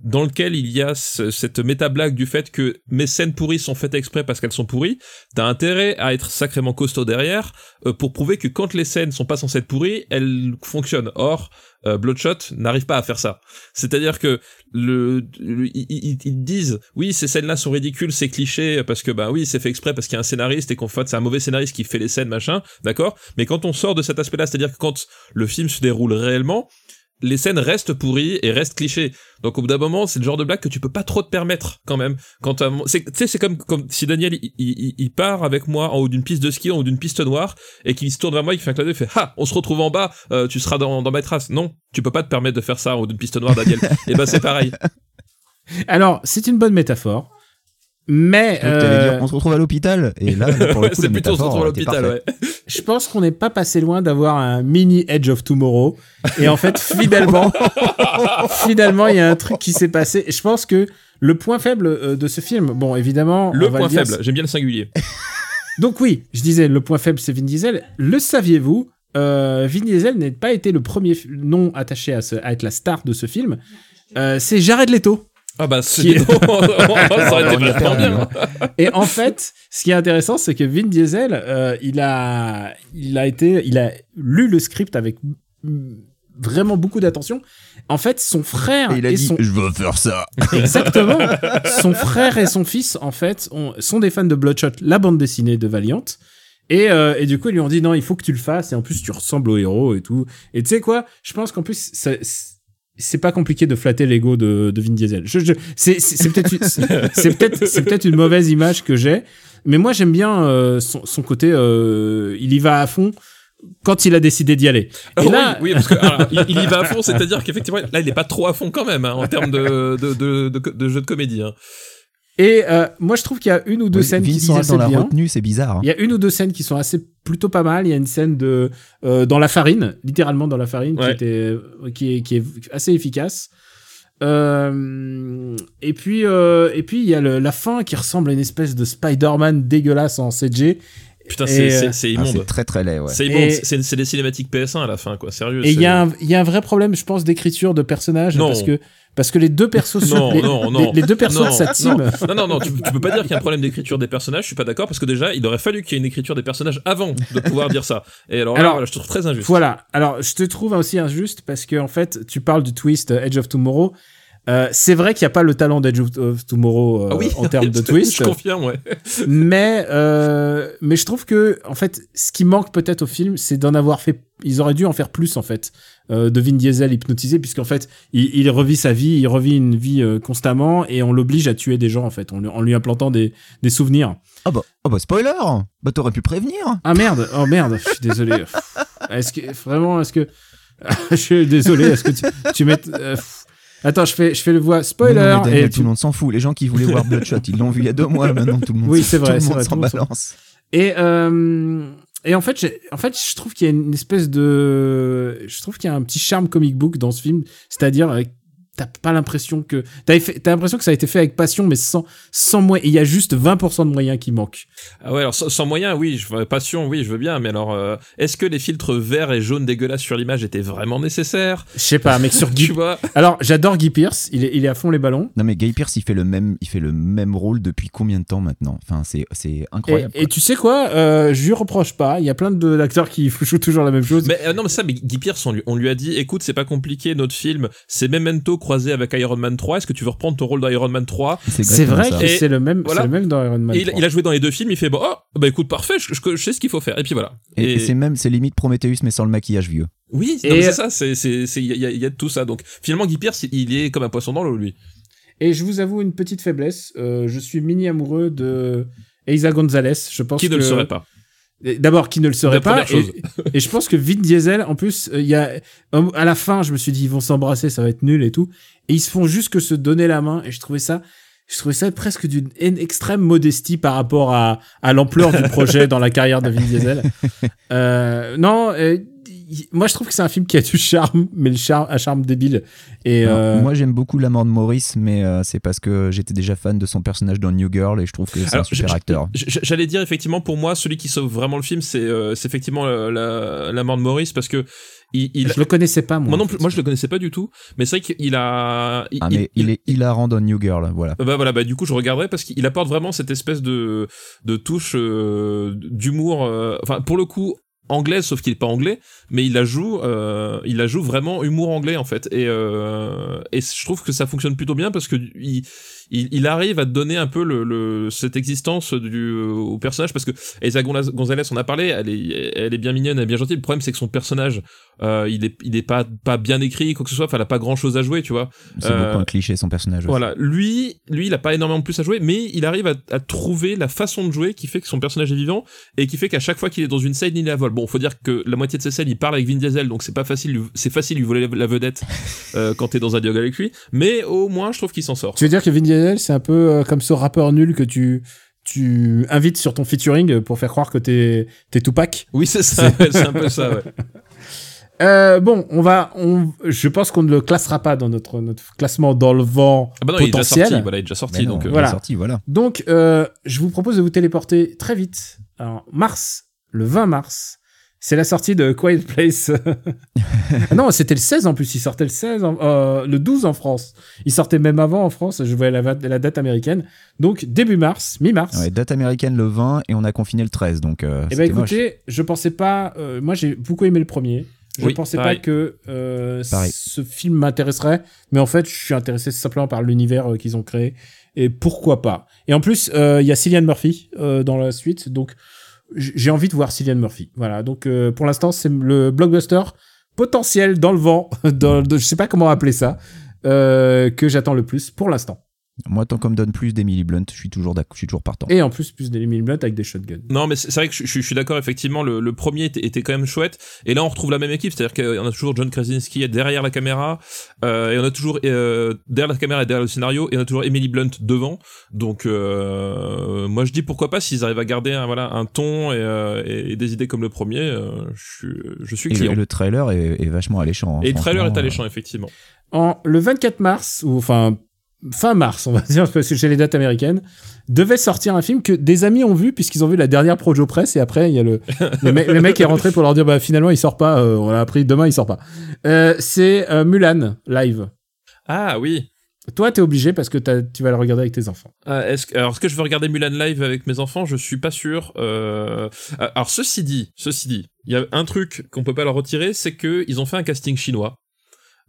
dans lequel il y a ce- cette méta-blague du fait que mes scènes pourries sont faites exprès parce qu'elles sont pourries, t'as intérêt à être sacrément costaud derrière euh, pour prouver que quand les scènes sont pas censées être pourries, elles fonctionnent. Or, euh, Bloodshot n'arrive pas à faire ça. C'est-à-dire que le, ils- ils disent oui ces scènes-là sont ridicules, c'est cliché parce que bah oui c'est fait exprès parce qu'il y a un scénariste et qu'en fait c'est un mauvais scénariste qui fait les scènes machin, d'accord? Mais quand on sort de cet aspect-là, c'est-à-dire que quand le film se déroule réellement, les scènes restent pourries et restent clichés. Donc au bout d'un moment, c'est le genre de blague que tu peux pas trop te permettre quand même. Quand tu sais, c'est comme comme si Daniel il, il, il part avec moi en haut d'une piste de ski, en haut d'une piste noire, et qu'il se tourne vers moi, il fait un clin d'œil, il fait ah, on se retrouve en bas, euh, tu seras dans dans ma trace. Non, tu peux pas te permettre de faire ça en haut d'une piste noire, Daniel. et ben c'est pareil. Alors, c'est une bonne métaphore, mais Donc, euh, dire, on se retrouve à l'hôpital et là, pour le Ouais, coup, c'est plutôt on se retrouve à l'hôpital, ouais. je pense qu'on n'est pas passé loin d'avoir un mini Edge of Tomorrow. Et en fait, finalement, finalement, il y a un truc qui s'est passé. Et je pense que le point faible euh, de ce film, bon, évidemment, Le on va point dire, faible, j'aime bien le singulier. Donc oui, je disais, le point faible, c'est Vin Diesel. Le saviez-vous euh, Vin Diesel n'a pas été le premier nom attaché à, ce- à être la star de ce film. Euh, c'est Jared Leto. Ah bah Qui- c'est ça aurait été vachement bien. hein. Et en fait, ce qui est intéressant, c'est que Vin Diesel, euh, il a, il a été, il a lu le script avec vraiment beaucoup d'attention. En fait, son frère Et il a et dit, son je veux faire ça. exactement, son frère et son fils, en fait, ont- sont des fans de Bloodshot, la bande dessinée de Valiant. Et, euh, et du coup, ils lui ont dit non, il faut que tu le fasses. Et en plus, tu ressembles au héros et tout. Et tu sais quoi? Je pense qu'en plus, ça- c'est pas compliqué de flatter l'ego de, de Vin Diesel. Je, je, c'est peut-être une- c'est peut-être c'est peut-être une mauvaise image que j'ai, mais moi j'aime bien euh, son, son côté. euh, il y va à fond quand il a décidé d'y aller. Et oui, là, oui, parce que alors, il, il y va à fond, c'est-à-dire qu'effectivement, là, il est pas trop à fond quand même hein, en termes de, de, de, de, de jeu de comédie. Hein. Et euh, moi je trouve qu'il y a une ou deux Oui, scènes Vin qui sont assez dans la bien. retenue, c'est bizarre. hein. Il y a une ou deux scènes qui sont assez plutôt pas mal. Il y a une scène de euh, dans la farine, littéralement dans la farine, qui était qui est qui est assez efficace. Euh, et puis euh, et puis il y a le- la fin qui ressemble à une espèce de Spider-Man dégueulasse en CG. Putain, c'est euh, c'est- c'est Ah, immonde. c'est très très laid, ouais. c'est immonde. C'est c'est des cinématiques PS1 à la fin, quoi. Sérieux. Et il y a un il y a un vrai problème, je pense, d'écriture de personnages Non. parce que parce que les deux persos Non, les, non, les- non. les deux persos Non, de team. Non, non, non, tu, tu peux pas dire qu'il y a un problème d'écriture des personnages, je suis pas d'accord, parce que déjà, il aurait fallu qu'il y ait une écriture des personnages avant de pouvoir dire ça. Et alors là, Alors, voilà, je trouve très injuste. Voilà. Alors, je te trouve aussi injuste parce que en fait, tu parles du twist euh, Edge of Tomorrow. Euh, c'est vrai qu'il n'y a pas le talent d'Edge of, of Tomorrow euh, Ah oui, en termes de je twist, confirme, ouais. mais euh, mais je trouve que en fait, ce qui manque peut-être au film, c'est d'en avoir fait. Ils auraient dû en faire plus en fait euh, de Vin Diesel hypnotisé, puisqu'en fait, il, il revit sa vie, il revit une vie euh, constamment, et on l'oblige à tuer des gens en fait, en, lui- en lui implantant des, des souvenirs. Ah bah, ah bah spoiler Bah t'aurais pu prévenir Ah merde, oh merde, je suis désolé. Est-ce que vraiment, est-ce que je suis désolé, est-ce que tu, tu mets euh. Attends, je fais je fais le voix spoiler Non, non, mais Daniel, et tout le monde s'en fout. Les gens qui voulaient voir Bloodshot, ils l'ont vu il y a deux mois. Maintenant, tout le monde, Oui, s'en- c'est vrai, tout le monde s'en balance. et euh, et en fait, en fait, je trouve qu'il y a une espèce de je trouve qu'il y a un petit charme comic book dans ce film, c'est-à-dire euh, t'as pas l'impression que t'as l'impression que ça a été fait avec passion, mais sans sans moyens. Il y a juste 20% de moyens qui manquent. Ah ouais, alors sans, sans moyen, oui, je, passion, oui, je veux bien, mais alors, euh, est-ce que les filtres verts et jaunes dégueulasses sur l'image étaient vraiment nécessaires? Je sais pas, mec sur Tu Guy. vois? Alors j'adore Guy Pierce. Il est il est à fond les ballons. Non mais Guy Pearce il fait le même il fait le même rôle depuis combien de temps maintenant? Enfin c'est c'est Et, incroyable. et tu sais quoi euh, Je lui reproche pas. Il y a plein de- d'acteurs qui jouent toujours la même chose. Mais euh, non, mais ça, mais Guy Pierce, on lui, on lui a dit, écoute, c'est pas compliqué, notre film, c'est Memento croisé avec Iron Man 3. Est-ce que tu veux reprendre ton rôle d'Iron Man 3 C'est vrai que c'est le même, voilà. c'est le même dans Iron Man. Et il, 3. il a joué dans les deux films, il fait bon, oh, bah écoute, parfait, je, je- je sais ce qu'il faut faire. Et puis voilà. Et, et c'est même c'est limite Prometheus mais sans le maquillage vieux. oui, c'est ça, c'est, c'est, il y a, y tout ça. Donc finalement, Guy Pierce, il- est comme un poisson dans l'eau, lui. Et je vous avoue une petite faiblesse. euh, je suis mini amoureux de Eiza Gonzalez. Je pense Qui ne que le serait pas D'abord, qui ne le serait pas. Et, et je pense que Vin Diesel, en plus, euh, il y a euh, à la fin, je me suis dit ils vont s'embrasser, ça va être nul et tout. Et ils se font juste que se donner la main. Et je trouvais ça, je trouvais ça presque d'une extrême modestie par rapport à, à l'ampleur du projet dans la carrière de Vin Diesel. Euh, non. Euh, moi, je trouve que c'est un film qui a du charme, mais le charme, un charme débile. Et Alors, euh, Moi j'aime beaucoup la mort de Maurice mais euh, c'est parce que j'étais déjà fan de son personnage dans New Girl et je trouve que c'est un super acteur. J'allais dire effectivement pour moi celui qui sauve vraiment le film c'est euh, c'est effectivement la, la, la mort de Maurice parce que il, il- je le connaissais pas moi. moi non plus moi je le connaissais pas du tout mais c'est vrai qu'il a il, Ah mais il, est hilarant dans New Girl voilà. bah voilà bah du coup je regarderai parce qu'il apporte vraiment cette espèce de de touche euh, d'humour euh, enfin pour le coup anglaise sauf qu'il est pas anglais mais il la joue euh, il la joue vraiment humour anglais en fait. Et euh, et je trouve que ça fonctionne plutôt bien parce que il il, il arrive à te donner un peu le, le cette existence du au personnage parce que Elsa Gonza- Gonzalez on a parlé elle est elle est bien mignonne elle est bien gentille le problème c'est que son personnage euh, il est il est pas pas bien écrit quoi que ce soit enfin elle a pas grand chose à jouer tu vois C'est Euh, beaucoup un cliché son personnage. aussi. voilà, lui, lui, il a pas énormément plus à jouer, mais il arrive à, à trouver la façon de jouer qui fait que son personnage est vivant et qui fait qu'à chaque fois qu'il est dans une scène, il la vole. Bon, faut dire que la moitié de ses scènes, il parle avec Vin Diesel, donc c'est pas facile, c'est facile de lui voler la vedette euh, quand t'es dans un dialogue avec lui, mais au moins, je trouve qu'il s'en sort. Tu veux dire que Vin Diesel, c'est un peu euh, comme ce rappeur nul que tu tu invites sur ton featuring pour faire croire que t'es t'es Tupac. Oui, c'est ça, ouais, c'est un peu ça. Ouais. Euh, bon, on va, on, je pense qu'on ne le classera pas dans notre notre classement dans le vent Ah bah non, il est déjà potentiel. sorti, voilà, il est déjà sorti, non, donc. euh, il est voilà. sorti, voilà. Donc, euh, je vous propose de vous téléporter très vite. Alors, mars, le 20 mars, c'est la sortie de Quiet Place. Ah non, c'était le 16 en plus. Il sortait le 16, en- euh, le 12 en France. Il sortait même avant en France. Je voyais la, la date américaine. Donc, début mars, mi-mars. Ouais, date américaine le 20 et on a confiné le 13 donc euh, Eh ben moche. écoutez, je pensais pas. euh, moi, j'ai beaucoup aimé le premier. Je Oui, pensais pareil. pas que euh, ce film m'intéresserait, mais en fait, je suis intéressé simplement par l'univers euh, qu'ils ont créé et pourquoi pas. Et en plus, euh, il y a Cillian Murphy euh, dans la suite, donc j'ai envie de voir Cillian Murphy. Voilà. Donc euh, pour l'instant, c'est le blockbuster potentiel dans le vent, dans, de- je sais pas comment appeler ça, euh, que j'attends le plus pour l'instant. Moi tant qu'on me donne plus d'Emily Blunt, je suis toujours d'accord, je suis toujours partant. Et en plus, plus des Blunt avec des shotguns. Non, mais c'est vrai que je, je- je suis d'accord, effectivement, le, le premier était, était quand même chouette. Et là, on retrouve la même équipe, c'est-à-dire qu'on a toujours John Krasinski derrière la caméra, euh, et on a toujours euh, derrière la caméra et derrière le scénario, et on a toujours Emily Blunt devant. Donc, euh, moi, je dis pourquoi pas s'ils arrivent à garder un, voilà, un ton et, euh, et- et des idées comme le premier, euh, je, suis- je suis Et le, client. et le trailer est, est vachement alléchant. hein, Et le trailer est alléchant, effectivement. en le 24 mars ou enfin fin mars on va dire parce que j'ai les dates américaines devait sortir un film que des amis ont vu puisqu'ils ont vu la dernière Projo Press et après il y a le le, mec- le mec qui est rentré pour leur dire bah finalement il sort pas euh, on l'a appris demain il sort pas Euh, c'est euh, Mulan live Ah oui. toi t'es obligé parce que tu vas le regarder avec tes enfants Ah, alors, est-ce que je veux regarder Mulan live avec mes enfants? Je suis pas sûr. Alors, ceci dit, ceci dit, il y a un truc qu'on peut pas leur retirer, c'est que ils ont fait un casting chinois.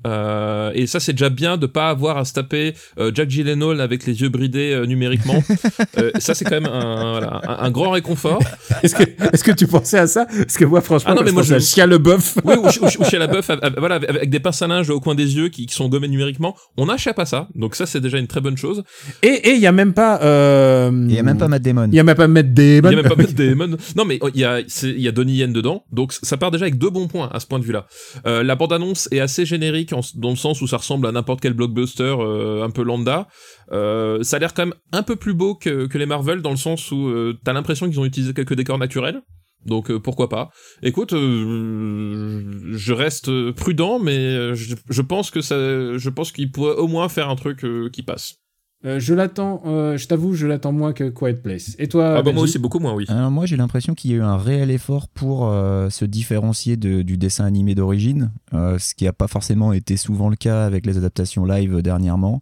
Euh, et ça c'est déjà bien de pas avoir à se taper euh, Jack Gyllenhaal avec les yeux bridés euh, numériquement. Euh, ça c'est quand même un, voilà, un, un grand réconfort. est-ce que est-ce que tu pensais à ça? Parce que moi franchement Ah non, mais moi, à Chia Leboeuf Oui, ou, ou, ou chez la boeuf, avec- voilà, avec, avec des pinces à linge au coin des yeux qui, qui sont gommés numériquement. On n'échappe à ça, donc ça c'est déjà une très bonne chose. et et il y a même pas euh, Il y a même pas Matt Damon. il y a même pas Matt Damon Il y a même pas Matt Damon. Non, mais oh, il y a, il y a Donnie Yen dedans, donc ça part déjà avec deux bons points à ce point de vue-là. Euh, la bande-annonce est assez générique dans le sens où ça ressemble à n'importe quel blockbuster euh, un peu lambda. Euh, ça a l'air quand même un peu plus beau que, les Marvel dans le sens où euh, t'as l'impression qu'ils ont utilisé quelques décors naturels. Donc pourquoi pas. Écoute, je reste prudent, mais pense que ça, je pense qu'il pourrait au moins faire un truc qui passe. Euh, je l'attends, euh, je t'avoue, je l'attends moins que Quiet Place. Et toi, ah bah moi aussi beaucoup moins, oui. Alors moi j'ai l'impression qu'il y a eu un réel effort pour euh, se différencier de- du dessin animé d'origine, euh, ce qui n'a pas forcément été souvent le cas avec les adaptations live dernièrement.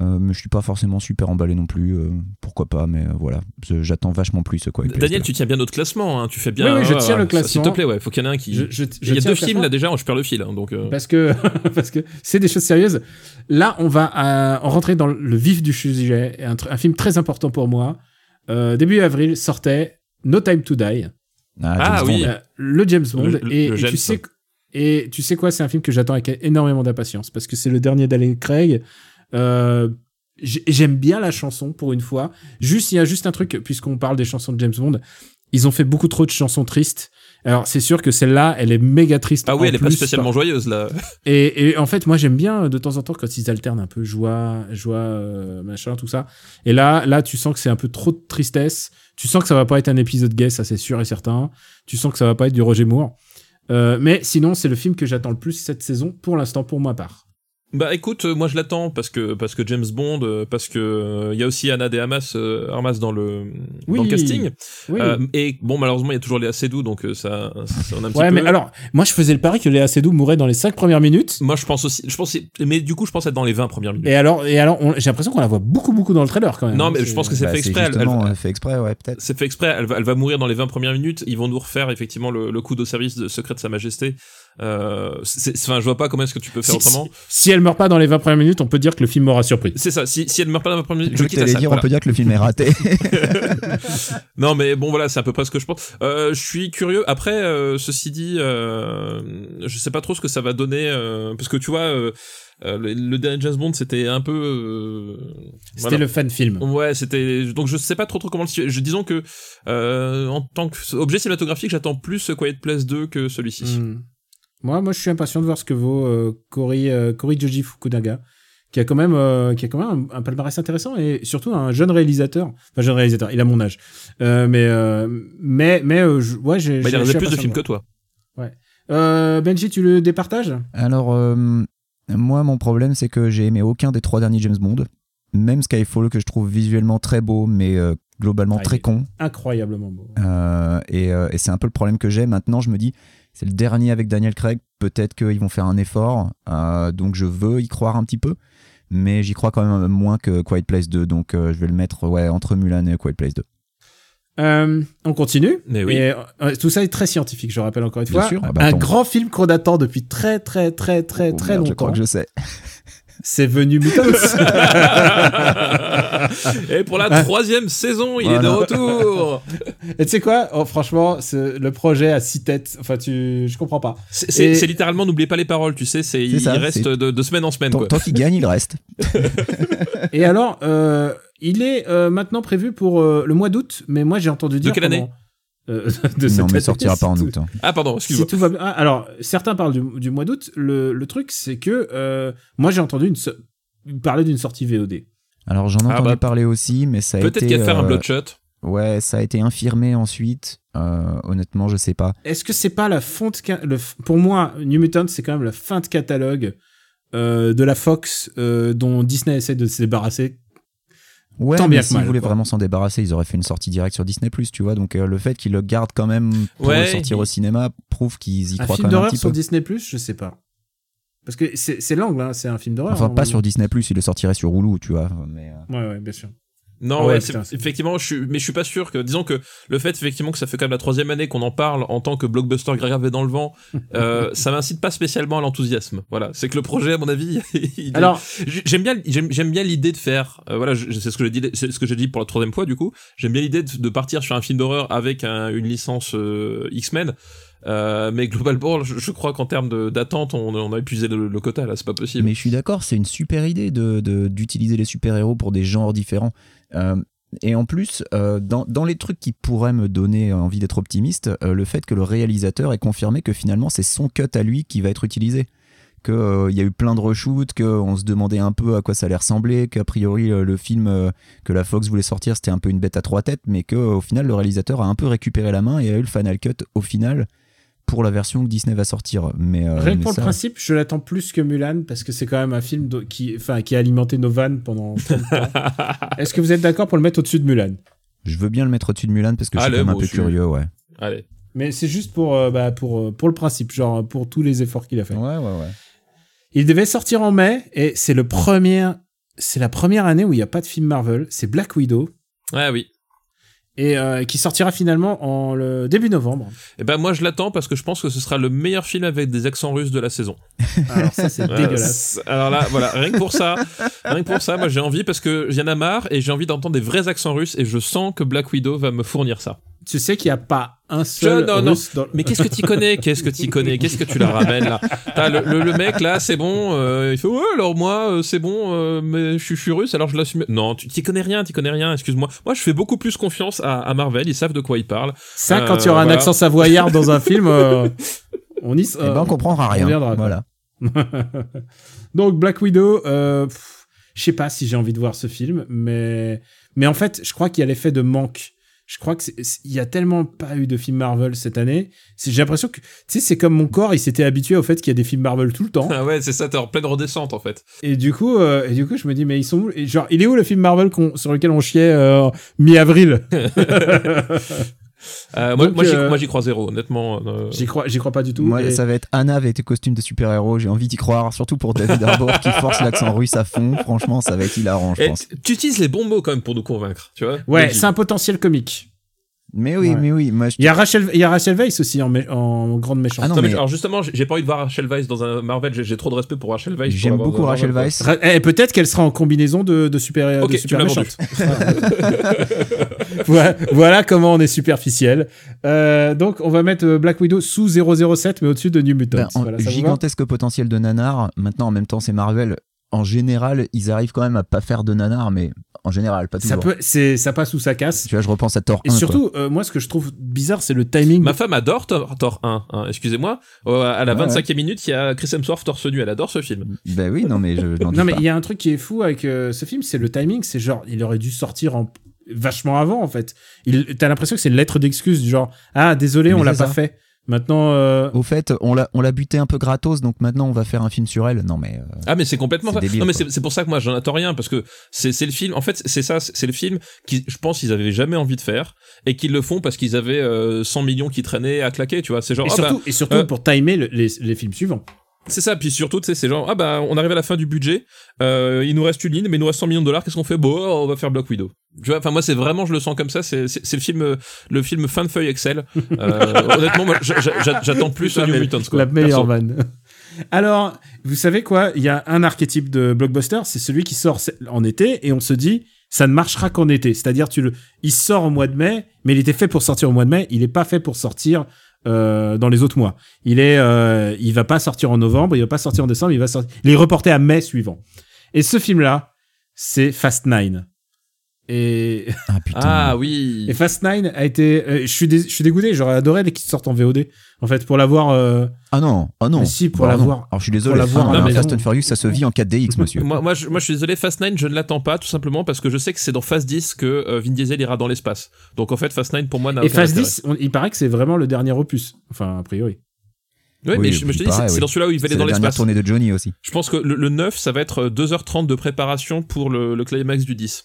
Euh, mais je suis pas forcément super emballé non plus, euh, pourquoi pas, mais euh, voilà, j'attends vachement plus quoi. Daniel, PS2. tu tiens bien notre classement, hein, tu fais bien. Oui, oui, je ouais, tiens le classement. S'il te plaît, ouais, faut qu'il y en ait un qui. Je- je- je Il y a deux films là déjà, je perds le fil, hein, donc. euh, parce que parce que c'est des choses sérieuses. Là, on va euh, rentrer dans le vif du sujet. Un, film très important pour moi. Euh, début avril sortait No Time to Die, Ah, James oui. Bond. Euh, le James Bond. Le- le- et, le et James. tu sais et tu sais quoi, c'est un film que j'attends avec énormément d'impatience parce que c'est le dernier d'Alan Craig. Euh, j'ai- J'aime bien la chanson pour une fois. Juste, il y a juste un truc puisqu'on parle des chansons de James Bond. Ils ont fait beaucoup trop de chansons tristes. Alors c'est sûr que celle-là, elle est méga triste. Ah oui, elle est pas spécialement joyeuse là. et, et en fait, moi, j'aime bien de temps en temps quand ils alternent un peu joie, joie, euh, machin, tout ça. Et là, là, tu sens que c'est un peu trop de tristesse. Tu sens que ça va pas être un épisode gay, ça c'est sûr et certain. Tu sens que ça va pas être du Roger Moore. Euh, mais sinon, c'est le film que j'attends le plus cette saison, pour l'instant, pour ma part. Bah écoute, euh, moi je l'attends parce que parce que James Bond, euh, parce que euh, il y a aussi Anna de Armas, euh, Armas dans le Oui. dans le casting. Oui. Euh, et bon, malheureusement, il y a toujours les Seydoux, donc euh, ça, ça on a un petit ouais, peu. mais alors, moi, je faisais le pari que Léa Seydoux mourrait dans les cinq premières minutes. Moi, je pense aussi, je pense, mais du coup, je pense être dans les 20 premières minutes. Et alors, et alors, on- j'ai l'impression qu'on la voit beaucoup, beaucoup dans le trailer quand même. Non, mais je pense que c'est Bah, fait exprès. elle- elle- fait exprès, ouais, peut-être. C'est fait exprès, elle va, elle va mourir dans les 20 premières minutes, ils vont nous refaire effectivement le, le coup de service de secret de sa majesté. Euh, c'est- enfin, je vois pas comment est-ce que tu peux faire Si, autrement. si, si elle meurt pas dans les 20 premières minutes, on peut dire que le film m'aura surpris. C'est ça, si, si elle meurt pas dans les 20 premières minutes, Je je quitte la t'allais salle. dire, voilà. on peut dire que le film est raté. Non, mais bon, voilà, c'est à peu près ce que je pense. Euh, je suis curieux. Après, euh, ceci dit, euh, je sais pas trop ce que ça va donner, euh, parce que tu vois, euh, euh, le, le dernier James Bond, c'était un peu. euh, C'était voilà. le fan film. Ouais, c'était donc je sais pas trop trop comment le situer. Je disons que euh, en tant qu'objet cinématographique, j'attends plus Quiet Place 2 que celui-ci. Hmm. Moi, moi, je suis impatient de voir ce que vaut euh, Cory, euh, Cory Joji Fukunaga, qui a quand même, euh, qui a quand même un, un palmarès intéressant et surtout un jeune réalisateur. Enfin, jeune réalisateur, il a mon âge. Euh, mais, euh, mais, mais, euh, je- ouais, j'ai. Bah, il a plus de films que toi. Euh, Benji, tu le départages? Alors, euh, moi, mon problème, c'est que j'ai aimé aucun des trois derniers James Bond. Même Skyfall, que je trouve visuellement très beau, mais euh, globalement Ah, très con. Incroyablement beau. Euh, et euh, et c'est un peu le problème que j'ai. Maintenant, je me dis, c'est le dernier avec Daniel Craig. Peut-être qu'ils vont faire un effort. Euh, donc, je veux y croire un petit peu. Mais j'y crois quand même moins que Quiet Place 2. Donc, euh, je vais le mettre ouais, entre Mulan et Quiet Place 2. Euh, on continue. Mais oui. Et, euh, tout ça est très scientifique, je rappelle encore une Bien fois. sûr. Ah bah, un grand film qu'on attend depuis très, très, très, très, Oh, très merde, Je longtemps. crois que je sais. C'est venu Mutants. Et pour la troisième saison, il est de retour. Et tu sais quoi Oh, Franchement, le projet a six têtes. Enfin, tu, je comprends pas. C'est Et- littéralement n'oubliez pas les paroles, tu sais, c'est il ça, reste de, de semaine en semaine. Tant, Quoi. tant qu'il gagne, il reste. Et alors, euh, il est euh, maintenant prévu pour euh, le mois d'août, mais moi j'ai entendu dire. quelle année Euh, de cette non, mais sortira pas en août. hein. Ah pardon, Si excuse-moi. tout va bien. Ah, alors, certains parlent du, du mois d'août. Le, le truc, c'est que euh, moi j'ai entendu une so- parler d'une sortie VOD. Alors, j'en ai Ah entendu bah, parler aussi, mais ça a été. Peut-être qu'il va faire un euh, bloodshot. Ouais, ça a été infirmé ensuite. Euh, honnêtement, je sais pas. Est-ce que c'est pas la fonte le Pour moi, New Mutants, c'est quand même la fin de catalogue euh, de la Fox euh, dont Disney essaie de se débarrasser. Ouais, Tant mais bien que s'ils mal, voulaient quoi. vraiment s'en débarrasser, ils auraient fait une sortie directe sur Disney+, tu vois. Donc euh, le fait qu'ils le gardent quand même pour Ouais, le sortir au il- cinéma prouve qu'ils y Un croient film quand même un petit sur peu. Disney je sais pas. Parce que c'est c'est l'angle, hein, c'est un film d'horreur. Enfin, hein, pas sur Disney+, ils le sortiraient sur Hulu, tu vois. Mais, euh, Ouais, ouais, bien sûr. Non, ouais, putain, effectivement, je suis, mais je suis pas sûr que, disons que le fait effectivement que ça fait quand même la troisième année qu'on en parle en tant que blockbuster gravé dans le vent, euh, ça m'incite pas spécialement à l'enthousiasme. Voilà, c'est que le projet, à mon avis, il Alors, j'aime bien, j'aime, bien l'idée de faire, euh, voilà, c'est ce que j'ai dit, c'est ce que j'ai dit pour la troisième fois du coup. J'aime bien l'idée de, de partir sur un film d'horreur avec un- une licence euh, X-Men. Euh, mais globalement, je, je crois qu'en termes de- d'attente, on, a épuisé le, quota là, c'est pas possible. mais je suis d'accord, c'est une super idée de de- d'utiliser les super-héros pour des genres différents. Euh, et en plus, euh, dans, dans les trucs qui pourraient me donner envie d'être optimiste, euh, le fait que le réalisateur ait confirmé que finalement c'est son cut à lui qui va être utilisé. qu'il y a eu plein de reshoots, qu'on se demandait un peu à quoi ça allait ressembler, qu'a priori euh, le film euh, que la Fox voulait sortir c'était un peu une bête à trois têtes, mais qu'au final le réalisateur a un peu récupéré la main et a eu le final cut au final pour la version que Disney va sortir. Mais, euh, Rien que mais pour ça- le principe, je l'attends plus que Mulan parce que c'est quand même un film de- qui, enfin, qui a alimenté nos vannes pendant. tout le temps. Est-ce que vous êtes d'accord pour le mettre au-dessus de Mulan? Je veux bien le mettre au-dessus de Mulan parce que je suis quand même un peu curieux, ouais. Allez. Mais c'est juste pour, euh, bah, pour, euh, pour le principe, genre pour tous les efforts qu'il a fait. Ouais, ouais, ouais. Il devait sortir en mai et c'est le premier, c'est la première année où il n'y a pas de film Marvel. C'est Black Widow Ouais, oui. Et euh, qui sortira finalement en le début novembre. Et ben moi je l'attends parce que je pense que ce sera le meilleur film avec des accents russes de la saison. Alors ça c'est dégueulasse. Alors là, voilà, rien que pour ça, rien que pour ça, moi j'ai envie parce que j'en ai marre et j'ai envie d'entendre des vrais accents russes et je sens que Black Widow va me fournir ça. Tu sais qu'il n'y a pas un seul non, non. dans Mais qu'est-ce que tu connais? Qu'est-ce que tu connais? Qu'est-ce que tu la ramènes là? Le, le, le mec là, c'est bon. euh, il fait ouais alors moi euh, c'est bon, euh, mais je suis- je suis russe alors je l'assume. Non, tu t'y connais rien, tu connais rien. Excuse-moi. Moi je fais beaucoup plus confiance à, à Marvel. Ils savent de quoi ils parlent. Ça, Euh, quand il y aura un accent savoyard dans un film, euh, on y. Eh ben, on comprendra rien. quoi. voilà. Donc Black Widow, euh, je sais pas si j'ai envie de voir ce film, mais mais en fait, je crois qu'il y a l'effet de manque. Je crois que il y a tellement pas eu de films Marvel cette année. J'ai l'impression que tu sais, c'est comme mon corps, il s'était habitué au fait qu'il y a des films Marvel tout le temps. Ah ouais, c'est ça. T'es en pleine redescente en fait. Et du coup, euh, et du coup, je me dis mais ils sont où Et Genre, il est où le film Marvel sur lequel on chiait euh, mi-avril? Euh, moi, Donc, moi, j'y, euh, moi, j'y crois zéro, honnêtement. euh, J'y crois, j'y crois pas du tout. Moi, Et- ça va être Anna avec tes costumes de super-héros. J'ai envie d'y croire, surtout pour David Harbour qui force l'accent russe à fond. Franchement, ça va être hilarant, je et pense. tu utilises les bons mots quand même pour nous convaincre, tu vois Ouais, c'est un potentiel comique. Mais oui, Ouais. mais oui. Moi, je... Il y a Rachel, il y a Rachel Weisz aussi en, mé- en grande méchante. Ah non, mais alors justement, j'ai pas envie de voir Rachel Weisz dans un Marvel. J'ai, trop de respect pour Rachel pour j'aime beaucoup Rachel Marvel, Weisz. Ra- eh, peut-être qu'elle sera en combinaison de, de super, Ok, de super méchante. voilà, voilà comment on est superficiel. Euh, donc, on va mettre euh, Black Widow sous 007, mais au-dessus de New Mutants. Ben, en Voilà, gigantesque potentiel de nanar. Maintenant, en même temps, c'est Marvel. En général, ils arrivent quand même à pas faire de nanar, mais en général, pas ça, toujours. peut, c'est, ça passe ou ça casse. Tu vois, je repense à Thor Et 1. quoi. surtout, euh, moi, ce que je trouve bizarre, c'est le timing. Ma femme adore Thor, Thor 1, hein, excusez-moi. Euh, à la Ouais, 25e minute, il y a Chris Hemsworth torse nu. Elle adore ce film. Ben oui, non, mais je, Non, mais il y a un truc qui est fou avec euh, ce film, c'est le timing. C'est genre, il aurait dû sortir en vachement avant, en fait. Il, t'as l'impression que c'est une lettre d'excuse, du genre, ah, désolé, Mais on l'a pas ça. fait. Maintenant, euh, Au fait, on l'a, on l'a buté un peu gratos, donc maintenant on va faire un film sur elle. Non, mais euh, Ah mais c'est complètement C'est ça. débile, non mais c'est, c'est pour ça que moi j'en attends rien parce que c'est, c'est le film. En fait c'est ça, c'est le film qui je pense ils avaient jamais envie de faire et qu'ils le font parce qu'ils avaient euh, 100 millions qui traînaient à claquer. Tu vois, c'est genre et ah, bah, surtout, et surtout euh, pour timer le- les, les films suivants. C'est ça, puis surtout, tu sais, c'est genre, ah bah, on arrive à la fin du budget, euh, il nous reste une ligne, mais il nous reste 100 millions de dollars, qu'est-ce qu'on fait? Bon, on va faire Black Widow. Tu vois, enfin, moi, c'est vraiment, je le sens comme ça, c'est, le film, le film fin de feuille Excel. Euh, honnêtement, moi, j'a- j'a- j'attends plus New Mutants, quoi. La meilleure vanne. Alors, vous savez quoi? Il y a un archétype de blockbuster, c'est celui qui sort en été et on se dit ça ne marchera qu'en été. C'est-à-dire tu le, il sort au mois de mai, mais il était fait pour sortir au mois de mai. Il n'est pas fait pour sortir euh, dans les autres mois. Il est, euh, il va pas sortir en novembre, il va pas sortir en décembre, il va sortir. Il est reporté à mai suivant. Et ce film-là, c'est Fast Nine. Et, ah putain. Ah oui. et Fast Nine a été, euh, je suis, dé- je suis dégoûté. J'aurais adoré qu'il sorte en VOD. En fait, pour l'avoir. euh, Ah non, ah non. Mais si, pour Bah non. l'avoir- Alors je suis désolé. pour l'avoir Ah, non, maison. Fast and Furious, ça se vit en 4DX, monsieur. Moi, moi, je, moi, je suis désolé, Fast 9, je ne l'attends pas, tout simplement parce que je sais que c'est dans Fast 10 que euh, Vin Diesel ira dans l'espace. Donc, en fait, Fast 9, pour moi, n'a Et aucun Phase intérêt. 10, on- il paraît que c'est vraiment le dernier opus. Enfin, a priori. Oui, Oui, mais je, mais je te dis, c'est, oui. dans celui-là où il va aller dans la dernière l'espace. tournée de Johnny aussi. Je pense que le, le 9, ça va être euh, 2h30 de préparation pour le, le climax du 10.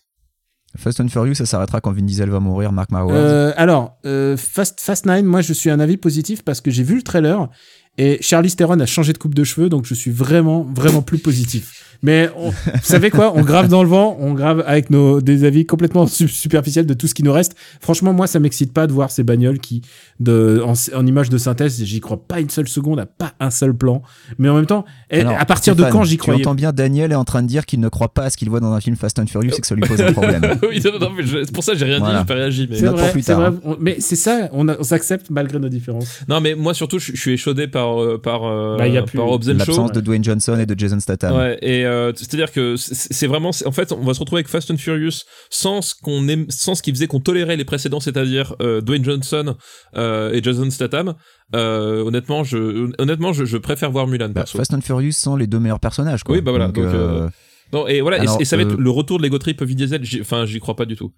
Fast and Furious, ça s'arrêtera quand Vin Diesel va mourir, Mark Marquez. Euh, alors, euh, Fast, Fast 9, moi je suis un avis positif parce que j'ai vu le trailer et Charlize Theron a changé de coupe de cheveux, donc je suis vraiment, vraiment plus positif. Mais on- vous savez quoi? On grave dans le vent, on grave avec nos des avis complètement su- superficiels de tout ce qui nous reste. Franchement, moi, ça m'excite pas de voir ces bagnoles qui, de, en, en image de synthèse, j'y crois pas une seule seconde, à pas un seul plan. Mais en même temps, Alors, à partir de quand j'y Tu croyais entends bien, Daniel est en train de dire qu'il ne croit pas à ce qu'il voit dans un film Fast and Furious et que ça lui pose un problème. oui, non, non, mais je- c'est pour ça que j'ai rien Voilà. dit, j'ai pas réagi. Mais... C'est vrai, plus c'est tard, vrai. hein. On- mais c'est ça, on, a- on s'accepte malgré nos différences. Non, mais moi, surtout, je, je suis échaudé par, euh, par, euh, Bah, y a plus- par Hobbs. L'absence de Dwayne Johnson et de Jason Statham. Ouais, et, euh, c'est-à-dire que c'est vraiment, en fait, on va se retrouver avec Fast and Furious sans ce qu'on aime, sans ce qui faisait qu'on tolérait les précédents, c'est-à-dire euh, Dwayne Johnson euh, et Jason Statham. Euh, honnêtement, je, honnêtement, je, je préfère voir Mulan Bah, perso. Fast and Furious sont les deux meilleurs personnages. Quoi. Oui, bah voilà, donc, euh, Non, et voilà, et- Alors, et, ça va être le retour de l'ego trip Vin Diesel. Enfin, j'y crois pas du tout.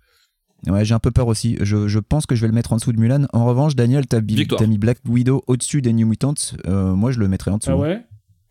Ouais, j'ai un peu peur aussi. Je, je pense que je vais le mettre en dessous de Mulan. En revanche, Daniel, t'as mis Black Widow au-dessus des New Mutants. Euh, moi, je le mettrais en dessous. Ah ouais?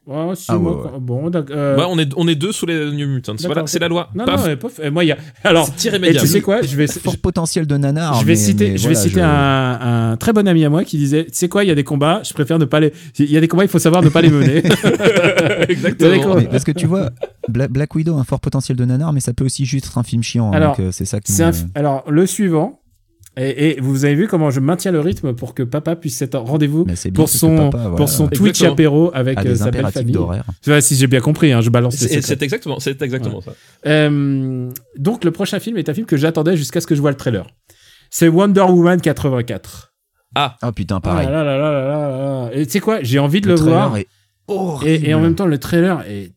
Ouais, Ah ouais, ouais. bon, euh, Ouais, on est, on est deux sous les New Mutants. Voilà, c'est la loi. Non, Paf. non. Et moi, il y a. Alors, et tu sais quoi Je vais. Fort potentiel de nanar. je vais mais- citer, mais je vais voilà, citer je- un, un très bon ami à moi qui disait, tu sais quoi, il y a des combats, je préfère ne pas les, il y a des combats, il faut savoir ne pas les mener. Exactement. Mais parce que tu vois, Bla- Black Widow a un fort potentiel de nanar, mais ça peut aussi juste être un film chiant. hein, Alors, euh, c'est ça qui C'est me- un f- Alors, le suivant, et, et vous avez vu comment je maintiens le rythme pour que papa puisse être en rendez-vous pour son, papa, voilà, pour son Twitch Exactement. apéro avec euh, des sa belle famille. d'horaire. Ouais, si j'ai bien compris, hein, je balance les C'est exactement, c'est exactement ça. Euh, donc, le prochain film est un film que j'attendais jusqu'à ce que je vois le trailer. C'est Wonder Woman 84. Ah putain, pareil. Ah là là là là là là. Et tu sais quoi, j'ai envie de le, le, trailer voir. est horrible. Et, et en même temps, le trailer est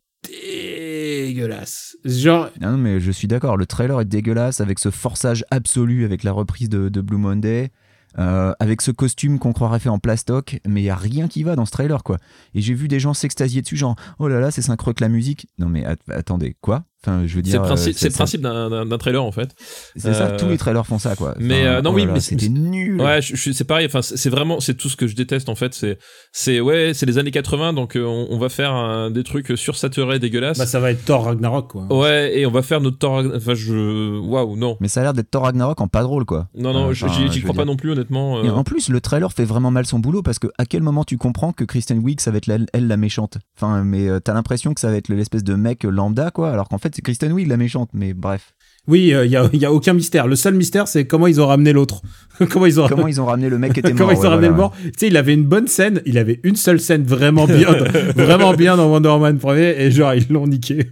dégueulasse. Genre, Non, mais je suis d'accord, le trailer est dégueulasse avec ce forçage absolu avec la reprise de, Blue Monday, euh, avec ce costume qu'on croirait fait en plastoc, mais il a rien qui va dans ce trailer quoi. Et j'ai vu des gens s'extasier dessus, genre oh là là, c'est synchro que la musique. Non mais at- attendez, quoi? Enfin, je veux C'est dire. le principe, euh, c'est le principe d'un- d'un d'un trailer en fait. C'est ça, Euh, tous les trailers font ça quoi. mais, Enfin, euh, non, oh oui, là là, mais c'était c'est- nul. Ouais, je, je- c'est pareil. Enfin, c'est c'est vraiment, c'est tout ce que je déteste en fait. C'est, c'est ouais, c'est les années 80, donc euh, on, on va faire un- des trucs sursaturés, dégueulasses. bah, ça va être Thor Ragnarok, quoi. Ouais, et on va faire notre Thor. Enfin, je, waouh, non, Mais ça a l'air d'être Thor Ragnarok en pas drôle quoi. non, non, Euh, j'y crois pas non plus honnêtement. euh. Et en plus, le trailer fait vraiment mal son boulot parce que à quel moment tu comprends que Kristen Wiig ça va être la- elle la méchante? Enfin, mais euh, t'as l'impression que ça va être l'espèce de mec lambda quoi, alors qu'en fait c'est Kristen Wiig la méchante. Mais bref, Oui, il y, a, y a aucun mystère. Le seul mystère, c'est comment ils ont ramené l'autre. comment ils ont comment ils ont ramené le mec qui était mort Comment ils ont ramené voilà, le mort Tu sais, il avait une bonne scène. Il avait une seule scène vraiment bien, vraiment bien dans Wonder Woman premier, et genre ils l'ont niqué.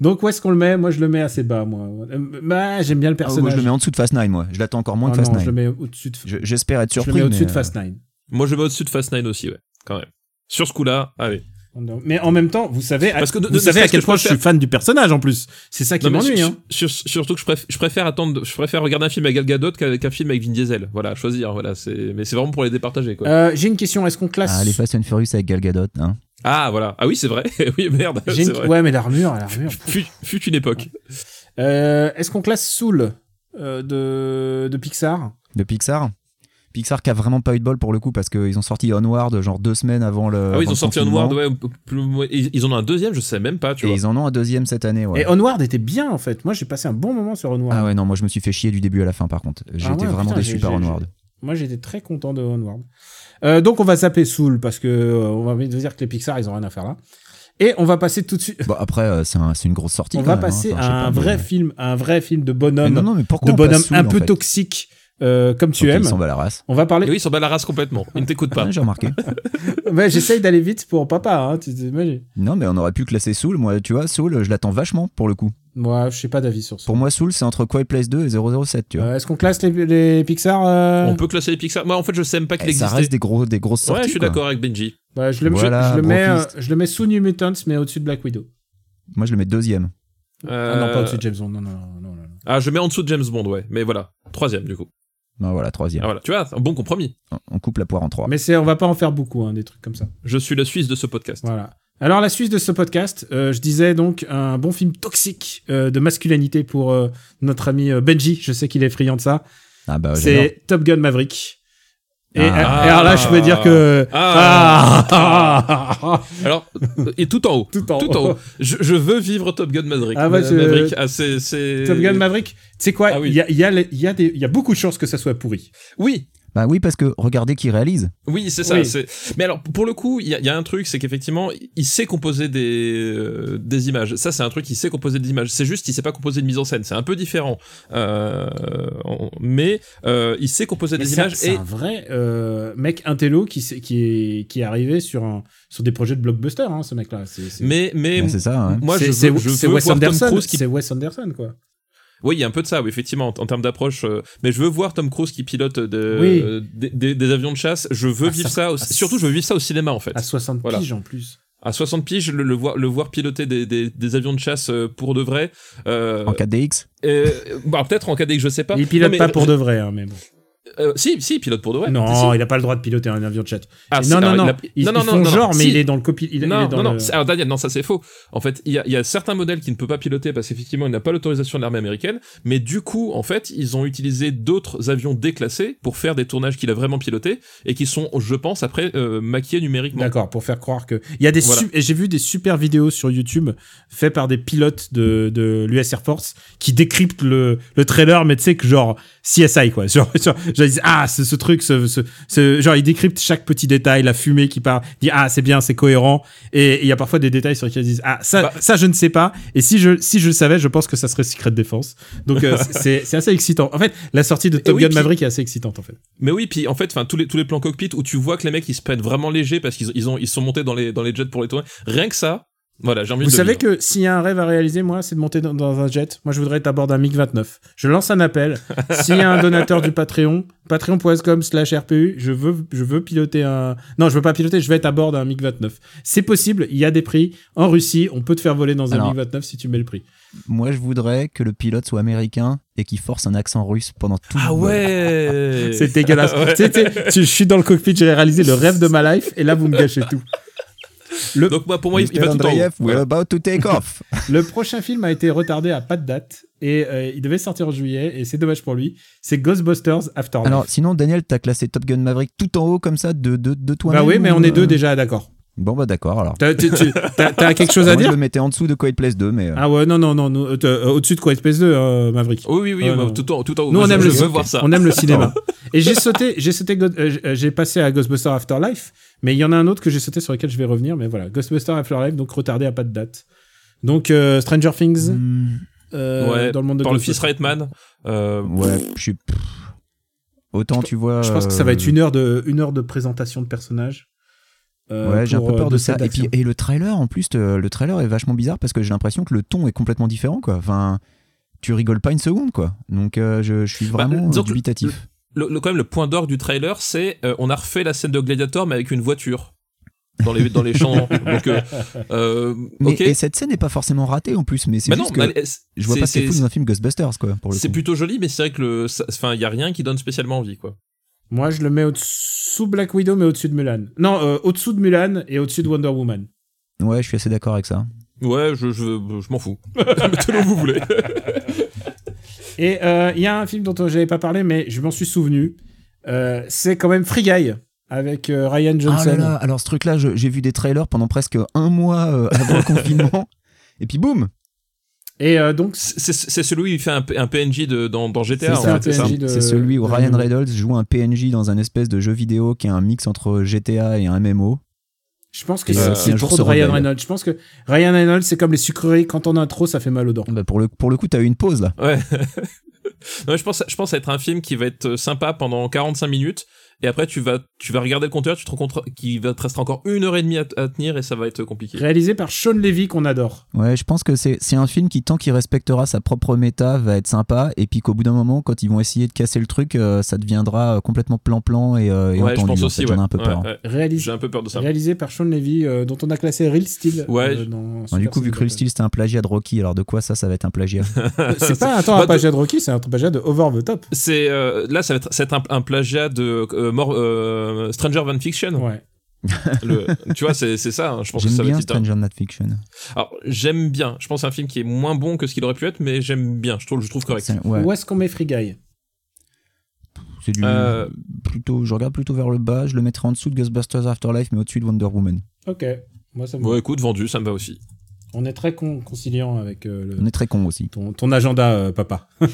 Donc où est-ce qu'on le met? Moi, je le mets assez bas. Moi, Euh, bah, j'aime bien le ouais. Ah, personnage. moi, je le mets en dessous de Fast 9 moi. Je l'attends encore moins Ah que Fast non, 9. je le mets au-dessus de. Je- J'espère être je surpris. le mets au-dessus de euh, Fast 9. Moi, je le mets au-dessus de Fast 9 aussi, ouais, quand même. Sur ce coup-là, allez. Mais en même temps, vous savez, Parce que de- vous de- savez à quel que point je je suis fan du personnage en plus. C'est ça qui m'ennuie. sur- Hein. sur- surtout que je préfère, je préfère attendre, je préfère regarder un film avec Gal Gadot qu'un qu'un film avec Vin Diesel. Voilà, choisir. Voilà, c'est, mais c'est vraiment pour les départager, quoi. Euh, J'ai une question. Est-ce qu'on classe Ah, les Fast and Furious avec Gal Gadot. Hein. Ah, voilà. Ah oui, c'est vrai. oui, merde. J'ai C'est une- vrai. Ouais, mais l'armure, l'armure. Fut, fut une époque. Euh, Est-ce qu'on classe Soul euh, de, de Pixar? De Pixar? Pixar qui a vraiment pas eu de bol pour le coup parce qu'ils ont sorti Onward genre deux semaines avant le. Ah oui, ils ont sorti. Onward, ouais. plus- Ils ils en ont un deuxième, je sais même pas, tu Et vois. ils en ont un deuxième cette année, ouais. Et Onward était bien en fait. Moi, j'ai passé un bon moment sur Onward. Ah ouais, non, moi je me suis fait chier du début à la fin par contre. J'ai Ah été ouais, vraiment putain, déçu par Onward. Moi, j'étais très content de Onward. Euh, donc, on va zapper Soul parce que euh, on va dire que les Pixar, ils ont rien à faire là. Et on va passer tout de suite. Bon, après, euh, c'est un- c'est une grosse sortie. On quand va même, hein. passer Enfin, à un pas, vrai mais- film, un vrai film de Mais bonhomme, non, non, mais pourquoi de bonhomme Soul, un en peu fait? toxique, euh, comme tu Ok, aimes. Ils s'en bat la race. On va parler. Et oui, ils s'en bat la race complètement. Ils ne t'écoutent pas. Ah, J'ai remarqué. Ouais, j'essaye d'aller vite pour papa. Hein, tu t'imagines non, mais on aurait pu classer Soul. Moi, tu vois, Soul, je l'attends vachement pour le coup. Moi, je sais pas d'avis sur ça. Pour moi, Soul, c'est entre Quiet Place 2 et 007, tu vois. Euh, Est-ce qu'on classe les, les Pixar euh On peut classer les Pixar. Moi, en fait, je sais même pas qu'il Et ça existait. reste des, gros, des grosses sorties. Ouais, je suis d'accord avec Benji. Bah, je, le, je- Voilà, je, le mets, euh, je le mets sous New Mutants, mais au-dessus de Black Widow. Moi, je le mets deuxième. Ah non, pas au-dessus de James Bond. Non, non, non, non, non. Ah, je mets en dessous de James Bond, ouais. Mais voilà. Troisième, du coup. Non, voilà, troisième. Ah, voilà. Tu vois, un bon compromis. On coupe la poire en trois. Mais c'est, on va pas en faire beaucoup, hein, des trucs comme ça. Je suis le Suisse de ce podcast. Voilà. Alors la suite de ce podcast, euh, je disais donc un bon film toxique euh, de masculinité pour euh, notre ami Benji. Je sais qu'il est friand de ça. Ah bah, c'est Top Gun Maverick. Et, Ah. et alors là, je peux dire que Ah. Ah. Alors, et tout en haut. tout en Tout en haut. Je, je veux vivre Top Gun Maverick. Ah je- Maverick, ah, c'est, c'est... Top Gun Maverick. Tu sais quoi Ah Il oui. y, a, il y, a y, a des- il y a beaucoup de chances que ça soit pourri. Oui, Bah oui, parce que regardez qui réalise. oui, c'est ça. Oui. C'est... Mais alors, pour le coup, il y a, il y a un truc, c'est qu'effectivement, il sait composer des, euh, des images. Ça, c'est un truc, il sait composer des images. C'est juste, il sait pas composer de mise en scène. C'est un peu différent. Euh, on- mais euh, il sait composer Mais des c'est images. c'est Et un vrai euh, mec intello qui, qui, est, qui est arrivé sur, un, sur des projets de blockbuster, hein, ce mec-là. C'est, c'est- mais, mais Bah, c'est ça. hein. moi, je veux, c'est- je veux Wes Tom Anderson. Cruise qui C'est Wes Anderson, quoi. Oui, il y a un peu de ça, oui, effectivement, en, en termes d'approche. euh, mais je veux voir Tom Cruise qui pilote de- Oui. euh, des, des- des avions de chasse. Je veux vivre ça- au- surtout, je veux vivre ça au cinéma, en fait. À 60 Voilà. piges en plus. À 60 piges, le, le voir, le voir piloter des, des, des avions de chasse euh, pour de vrai. Euh, En 4DX euh, bah, peut-être en KDX, je sais pas. Il pilote Non, mais, pas pour de vrai, hein, mais bon. Euh, si, si, il pilote pour de vrai. non, Si. il a pas le droit de piloter un avion de chat. Ah, non, non, non, il a- Ils, non, non, font non, genre, mais si. il est dans le copil. Il, il non, est dans non, non. le- Alors Daniel, non, ça c'est faux. En fait, il y a, il y a certains modèles qui ne peut pas piloter parce qu'effectivement, il n'a pas l'autorisation de l'armée américaine. Mais du coup, en fait, ils ont utilisé d'autres avions déclassés pour faire des tournages qu'il a vraiment pilotés et qui sont, je pense, après euh, maquillés numériquement. D'accord, pour faire croire que. Il y a des Voilà. su- et j'ai vu des super vidéos sur YouTube faites par des pilotes de, de l'US Air Force qui décryptent le, le trailer, mais tu sais que genre CSI quoi. Genre, genre, disent, ah, c'est ce truc, ce, ce, ce- genre ils décryptent chaque petit détail, la fumée qui part, ils disent ah c'est bien, c'est cohérent. Et et il y a parfois des détails sur lesquels ils disent ah ça, Bah. ça je ne sais pas. Et si je si je le savais, je pense que ça serait Secret Défense. Donc euh, c'est c'est assez excitant. En fait, la sortie de Top oui, Gun puis- Maverick est assez excitante en fait. Mais oui, puis en fait, enfin tous les tous les plans cockpit où tu vois que les mecs ils se prennent vraiment léger parce qu'ils ils ont ils sont montés dans les dans les jets pour les tourner. Rien que ça, voilà, j'ai envie Vous de. savez vivre. que s'il y a un rêve à réaliser, moi, c'est de monter dans, dans un jet. Moi, je voudrais être à bord d'un MiG-29. Je lance un appel. s'il y a un donateur du Patreon, patreon.com slash RPU, je veux, je veux piloter un... Non, je veux pas piloter, je vais être à bord d'un MiG-29. C'est possible, il y a des prix. En Russie, on peut te faire voler dans un Alors- MiG-29 si tu mets le prix. Moi, je voudrais que le pilote soit américain et qu'il force un accent russe pendant tout Ah le vol. ouais. C'est dégueulasse. Ouais. Tu sais, tu sais, tu- je suis dans le cockpit, j'ai réalisé le rêve de ma life, et là, vous me gâchez tout. Le, Donc moi, pour moi, il, va tout en haut. We're about to take off. le prochain film a été retardé à pas de date, et euh, il devait sortir en juillet, et c'est dommage pour lui. C'est Ghostbusters Afterlife. Alors, sinon, Daniel, t'as classé Top Gun Maverick tout en haut comme ça de, de, de toi Bah oui, mais on est deux déjà d'accord. Bon, bah d'accord alors. T'as quelque chose à Moi, je dire le mettais en dessous de Quiet Place 2, mais. euh, Ah ouais, non, non, non, euh, euh, au-dessus de Quiet Space 2, euh, Maverick. Oui, oui, oui, bah, non. tout en tout en haut. Nous, on aime je le veux ok. voir ça. On aime le cinéma. Et j'ai sauté, j'ai sauté, euh, j'ai- passé à Ghostbusters Afterlife, mais il y en a un autre que j'ai sauté sur lequel je vais revenir, mais voilà, Ghostbusters Afterlife, donc retardé à pas de date. Donc euh, Stranger Things, hmm, euh, Ouais, dans le monde de Par le fils Reitman. Euh, ouais, je suis. Autant tu vois. Je pense que ça va être une heure de, une heure de présentation de personnages. Euh, Ouais, j'ai un peu euh, peur de deux ça. Et puis, et le trailer, en plus, euh, le trailer est vachement bizarre parce que j'ai l'impression que le ton est complètement différent, quoi. Enfin, tu rigoles pas une seconde, quoi. Donc, euh, je, je suis Bah, vraiment euh, que dubitatif. le, le- quand même, le point d'orgue du trailer, c'est euh, on a refait la scène de Gladiator, mais avec une voiture. Dans les, dans les champs. Donc, euh, euh, Mais. Et cette scène n'est pas forcément ratée en plus, mais c'est Bah non, que bah, je vois pas ce c'est- qu'il faut dans un film Ghostbusters, quoi, pour le C'est plutôt joli, mais c'est vrai que le, ça- enfin, il y a rien qui donne spécialement envie, quoi. Moi, je le mets au-dessous Black Widow, mais au-dessus de Mulan. Non, euh, au-dessous de Mulan et au-dessus de Wonder Woman. Ouais, je suis assez d'accord avec ça. Ouais, je, je, je m'en fous. Mettez-le où vous voulez. Et euh, il y a un film dont j'avais pas parlé, mais je m'en suis souvenu. Euh, c'est quand même Free Guy avec euh, Ryan Johnson. Ah là là, alors ce truc-là, j'ai vu des trailers pendant presque un mois euh, avant le confinement, et puis boum Et euh, donc, C'est celui où il fait un, PNJ de, dans, dans GTA, C'est en ça, fait, c'est de- celui où Ryan Reynolds joue un PNJ dans un espèce de jeu vidéo qui est un mix entre GTA et un MMO. je pense que c'est euh, c'est un jour trop de Ryan. Reynolds. Je pense que Ryan Reynolds, c'est comme les sucreries. Quand on en a trop, ça fait mal aux dents. Bah pour, le, pour le coup, t'as eu une pause là. Ouais. non, je pense, je pense être un film qui va être sympa pendant 45 minutes. Et après, tu vas, tu vas regarder le compteur, tu te rends compte qu'il va te rester encore une heure et demie à, à tenir et ça va être compliqué. Réalisé par Sean Levy, qu'on adore. Ouais, je pense que c'est c'est un film qui, tant qu'il respectera sa propre méta, va être sympa. Et puis qu'au bout d'un moment, quand ils vont essayer de casser le truc, euh, ça deviendra euh, complètement plan-plan et, euh, et ouais, je entendu. pense en aussi, fait, ouais. J'en ai un peu peur. ouais. Réalisé, J'ai un peu peur de ça. réalisé par Sean Levy, euh, dont on a classé Real Steel. Ouais, euh, dans du coup, vu que Real. Steel c'était un plagiat de Rocky, alors de quoi ça, ça va être un plagiat? C'est pas un temps un plagiat de Rocky, c'est un plagiat de Over the Top. C'est euh, là, ça va être, ça va être un, un plagiat de euh, Mor- euh, Stranger Van Fiction. Ouais. Le- tu vois, c'est c'est ça. hein, je pense que J'aime ça va bien être littéral- Stranger Not Fiction. Alors, j'aime bien. Je pense que c'est un film qui est moins bon que ce qu'il aurait pu être, mais j'aime bien. Je trouve, je trouve correct. Ouais, Où est-ce qu'on met Free Guy? C'est du Euh, plutôt. Je regarde plutôt vers le bas. Je le mettrai en dessous de Ghostbusters Afterlife, mais au-dessus de Wonder Woman. Ok. Moi, ça me va. Bon, écoute, vendu, ça me va aussi. On est très con- conciliant avec euh, le- On est très con aussi. ton, ton agenda, euh, papa.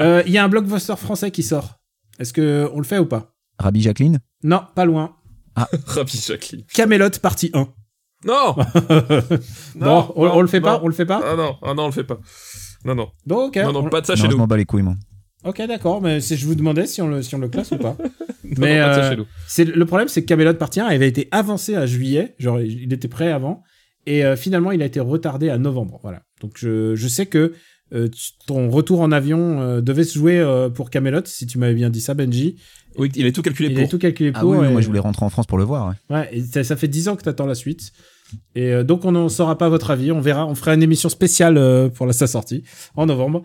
Euh, Il y a un blockbuster français qui sort. Est-ce que on le fait ou pas? Rabbi Jacqueline Non, pas loin. Rapide, Jacqueline. Camelot partie 1. Non bon, on, on le fait pas non. On le fait pas Ah non, ah non, on le fait pas. Non, non. Bon, ok. non, non, on- pas de ça Non, chez je nous. m'en bats les couilles, moi. Ok, d'accord. Mais je vous demandais si on le, si on le classe ou pas. Non, mais, non, pas de ça euh, chez nous. C'est le problème, c'est que Camelot partie 1 avait été avancé à juillet. Genre, il était prêt avant. Et euh, finalement, il a été retardé à novembre. Voilà. Donc, je, je sais que euh, ton retour en avion euh, devait se jouer euh, pour Camelot, si tu m'avais bien dit ça, Benji. Oui, il est tout calculé Il pour. a tout calculé Ah pour. oui, oui, et- moi je voulais rentrer en France pour le voir. ouais. Ouais, et ça, ça fait 10 ans que t'attends la suite. Et euh, donc on n'en saura pas votre avis. On verra. On fera une émission spéciale euh, pour la sa sortie en novembre.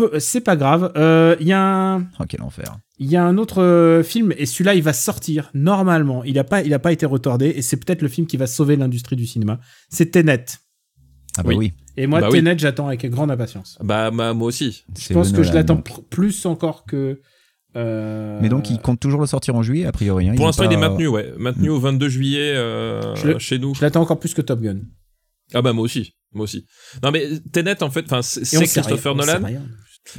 Euh, C'est pas grave. Euh, Il y a un. Oh, quel enfer. Il y a un autre euh, film et celui-là il va sortir normalement. Il a pas, il a pas été retardé et c'est peut-être le film qui va sauver l'industrie du cinéma. C'est Tenet. Ah bah Oui. oui. Et moi Bah oui. Tenet j'attends avec grande impatience. Bah, bah, moi aussi. Je pense que je l'attends plus encore que. Euh, Mais donc, il compte toujours le sortir en juillet, a priori. hein. Pour l'instant, pas- il est maintenu, ouais. Maintenu au 22 juillet euh, le- chez nous. Je l'attends encore plus que Top Gun. Ah bah moi aussi, moi aussi. Non mais Tenet en fait, enfin c'est Christopher rien, on sait Nolan,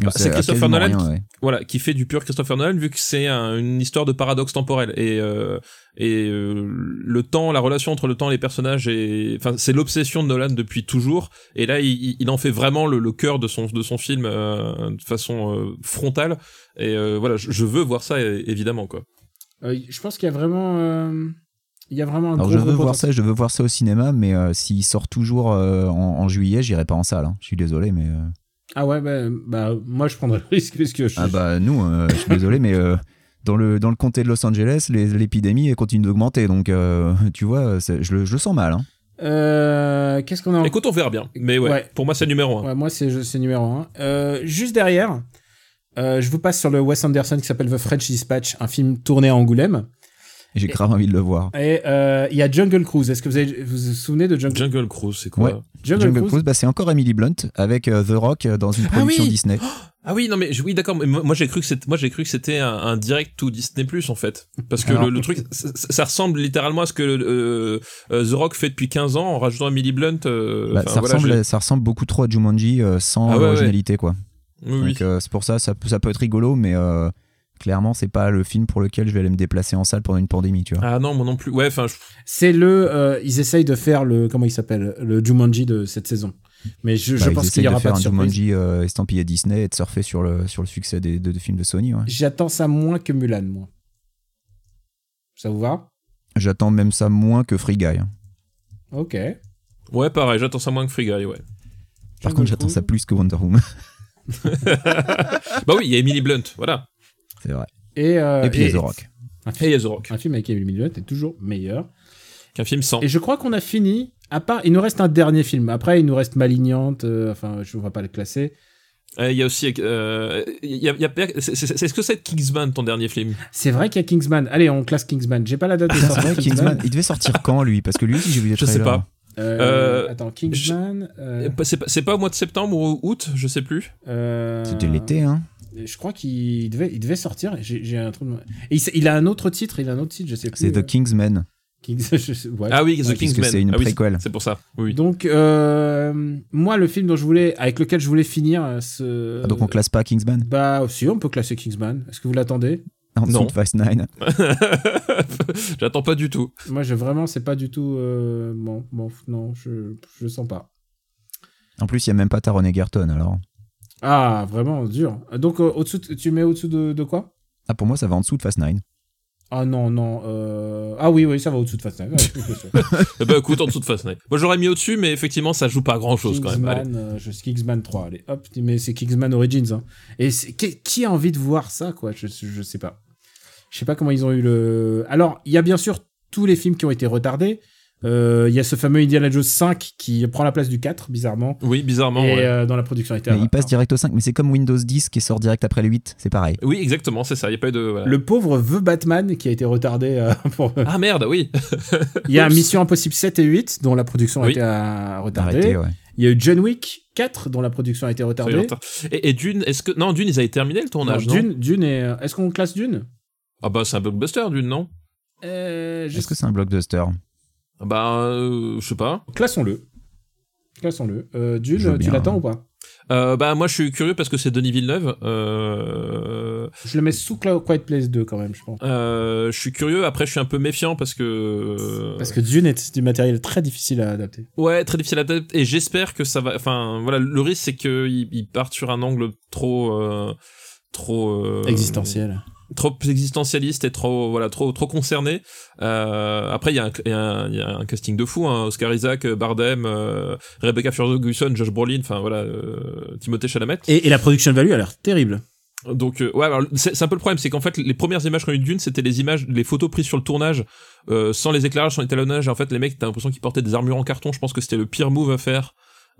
Bah, sait c'est Christopher Nolan rien, ouais. voilà, qui fait du pur Christopher Nolan vu que c'est un- une histoire de paradoxe temporel et euh, et euh, le temps, la relation entre le temps et les personnages et enfin c'est l'obsession de Nolan depuis toujours et là il, en fait vraiment le, le cœur de son de son film euh, de façon euh, frontale et euh, voilà je, je veux voir ça évidemment quoi. Euh, je pense qu'il y a vraiment, euh, il y a vraiment un Alors gros, je veux voir ça, je veux voir ça au cinéma, mais euh, s'il sort toujours euh, en, en juillet, j'irai pas en salle. hein. Je suis désolé, mais euh, Ah ouais, bah, bah, moi je prendrais le risque parce que je, ah bah nous, euh, je suis désolé, mais euh, dans le dans le comté de Los Angeles, les- l'épidémie continue d'augmenter, donc euh, tu vois, je le, je le sens mal. hein. Euh, qu'est-ce qu'on a en- Écoute on verra bien, mais ouais, Ouais. pour moi c'est numéro un. Ouais, moi c'est c'est numéro un. Euh, juste derrière, euh, je vous passe sur le Wes Anderson qui s'appelle The French Dispatch, un film tourné à Angoulême. J'ai grave envie de le voir. Et euh, il y a Jungle Cruise. Est-ce que vous, avez, vous vous souvenez de Jungle, Jungle Cruise c'est quoi Ouais. Jungle, Jungle Cruise, Cruise, bah, c'est encore Emily Blunt avec euh, The Rock euh, dans une Ah production oui Disney. Ah oui, non mais oui d'accord, mais moi j'ai cru que c'était moi j'ai cru que c'était un, un direct to Disney Plus en fait parce que Alors- le, le truc ça, ça ressemble littéralement à ce que euh, The Rock fait depuis 15 ans en rajoutant Emily Blunt euh, Bah, ça, voilà, ressemble, j'ai- ça ressemble beaucoup trop à Jumanji euh, sans Ah ouais, l'originalité quoi. Oui, oui. Donc euh, c'est pour ça, ça peut, ça peut être rigolo, mais euh, clairement c'est pas le film pour lequel je vais aller me déplacer en salle pendant une pandémie, tu vois. Ah non, moi non plus. Ouais, enfin je- c'est le. euh, ils essayent de faire le. Comment il s'appelle Le Jumanji de cette saison. Mais je, Bah, pense qu'il y de aura faire pas de un surprise. Jumanji euh, estampillé Disney et de surfer sur le, sur le succès des, de, de films de Sony. ouais. J'attends ça moins que Mulan, moi. Ça vous va? J'attends même ça moins que Free Guy. hein. Ok. ouais, pareil, j'attends ça moins que Free Guy, ouais. Par contre, j'attends ça plus que Wonder Woman. bah oui, il y a Emily Blunt, voilà. C'est vrai. Et, euh, et puis a The Rock. Un Et film, il y a The Rock, un film avec Emily Blunt est toujours meilleur. qu'un film sans. Et je crois qu'on a fini. À part, il nous reste un dernier film. Après, il nous reste Malignante. euh, enfin, je ne vais pas le classer. Euh, Il y a aussi euh, il y a, il y a- c'est- c'est- c'est- est-ce que c'est Kingsman ton dernier film? C'est vrai qu'il y a Kingsman. Allez, on classe Kingsman. J'ai pas la date de C'est sortie. Kingsman, il devait sortir quand lui? Parce que lui aussi j'ai vu des Je sais pas. Euh, Euh, attends, Kingsman. euh, C'est pas, c'est pas au mois de septembre ou août, je sais plus. euh, C'était l'été, hein. Je crois qu'il devait, il devait sortir. J'ai un truc. Et il, a un autre titre. Il a un autre titre. Je sais plus. C'est euh, The Kingsman. Kings- je sais- ouais. Ah oui, The puisque Kingsman. c'est une Ah oui. C'est pour ça. Oui. Donc, euh, moi, le film dont je voulais, avec lequel je voulais finir euh, ce. Ah, donc on classe pas Kingsman? Bah, si, on peut classer Kingsman. Est-ce que vous l'attendez? En Non. de Fast 9. J'attends pas du tout. Moi, je vraiment, c'est pas du tout. euh, bon, bon, non, je, je le sens pas. En plus, il y a même pas Taron Egerton alors. Ah, vraiment dur. Donc, euh, au-dessous, de- tu mets au-dessous de, de quoi? Ah, pour moi, ça va en dessous de Fast 9. Ah non, non. euh, Ah oui, oui, ça va au-dessous de Fast Nine. Ouais. Eh ben écoute, en dessous de Fast Nine. Moi j'aurais mis au-dessus, mais effectivement ça joue pas grand chose quand même. Allez. Kingsman, euh, je Kingsman 3, allez, hop, mais c'est Kingsman Origins. Hein. Et c'est- qui, qui a envie de voir ça, quoi? Je, je sais pas. Je sais pas comment ils ont eu le. Alors, il y a bien sûr tous les films qui ont été retardés. Euh, Il y a ce fameux Indiana Jones 5 qui prend la place du 4, bizarrement. Oui, bizarrement. et ouais. euh, dans la production. Mais il passe direct au 5, mais c'est comme Windows 10 qui sort direct après le 8, c'est pareil. Oui, exactement, c'est ça. Il y a pas eu de. voilà. Le pauvre The Batman qui a été retardé. euh, pour... Ah merde, oui. Il y a. Mission Impossible 7 et 8 dont la production a Oui. été euh, retardée. Ouais. Il y a eu John Wick 4 dont la production a été retardée. retard. Et, et Dune, est-ce que non Dune, ils avaient terminé le tournage, non, Dune, Dune est. euh, Est-ce qu'on classe Dune? Ah bah c'est un blockbuster Dune, non? Euh, je- Est-ce que c'est un blockbuster? Bah euh, je sais pas. Classons-le. Classons-le. Euh, Dune, veux tu l'attends ou pas? Euh, bah moi je suis curieux parce que c'est Denis Villeneuve. Euh, Je le mets sous Quiet Place 2 quand même, je pense. euh, je suis curieux. Après je suis un peu méfiant parce que Parce que Dune est du matériel très difficile à adapter. Ouais, très difficile à adapter. Et j'espère que ça va. Enfin, voilà, le risque c'est qu'ils ils partent sur un angle trop, euh, trop euh, Existentiel. Trop existentialiste et trop, voilà, trop, trop concerné. Euh, après, il y, a un- il y, a y a un casting de fou. Hein. Oscar Isaac, Bardem, euh, Rebecca Ferguson, Josh Brolin. Enfin voilà, euh, Timothée Chalamet. Et, et la production value a l'air terrible. Donc euh, ouais, alors, c'est un peu le problème, c'est qu'en fait les premières images qu'on a eu de Dune, c'était les images, les photos prises sur le tournage, euh, sans les éclairages, sans l'étalonnage. En fait, les mecs, t'as l'impression qu'ils portaient des armures en carton. Je pense que c'était le pire move à faire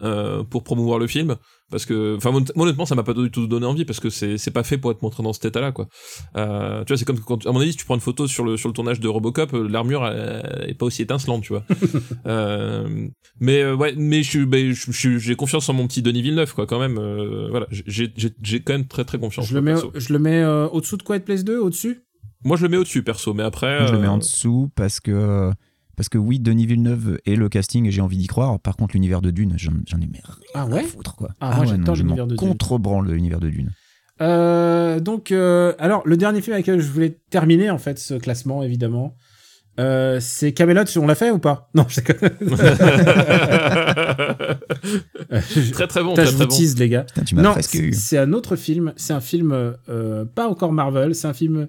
euh, pour promouvoir le film, parce que, enfin, mon- honnêtement, ça m'a pas du tout donné envie, parce que c'est c'est pas fait pour être montré dans cet état-là, quoi. Euh, tu vois, c'est comme quand, à mon avis, si tu prends une photo sur le sur le tournage de Robocop, euh, l'armure elle, est pas aussi étincelante, tu vois. euh, mais euh, ouais, mais je suis, ben, je- je- j'ai confiance en mon petit Denis Villeneuve, quoi, quand même. euh, voilà, j'ai j'ai j'ai quand même très très confiance. Je le mets, perso. je le mets euh, au-dessous de Quiet Place 2, au-dessus? Moi, je le mets au-dessus, perso, mais après. Moi, je le mets en dessous parce que parce que oui, Denis Villeneuve et le casting, et j'ai envie d'y croire. Par contre, l'univers de Dune, j'en ai mais rien Ah à ouais foutre quoi. Ah, moi, ouais, j'adore l'univers de Dune. contrebranle l'univers de Dune. Euh, donc, euh, alors, le dernier film avec lequel je voulais terminer, en fait, ce classement, évidemment, euh, c'est Camelot. On l'a fait ou pas? Non, je très très bon, Putain, très je très vous bon. tease, les gars. Putain, tu Non, c'est un autre film. C'est un film euh, pas encore Marvel. C'est un film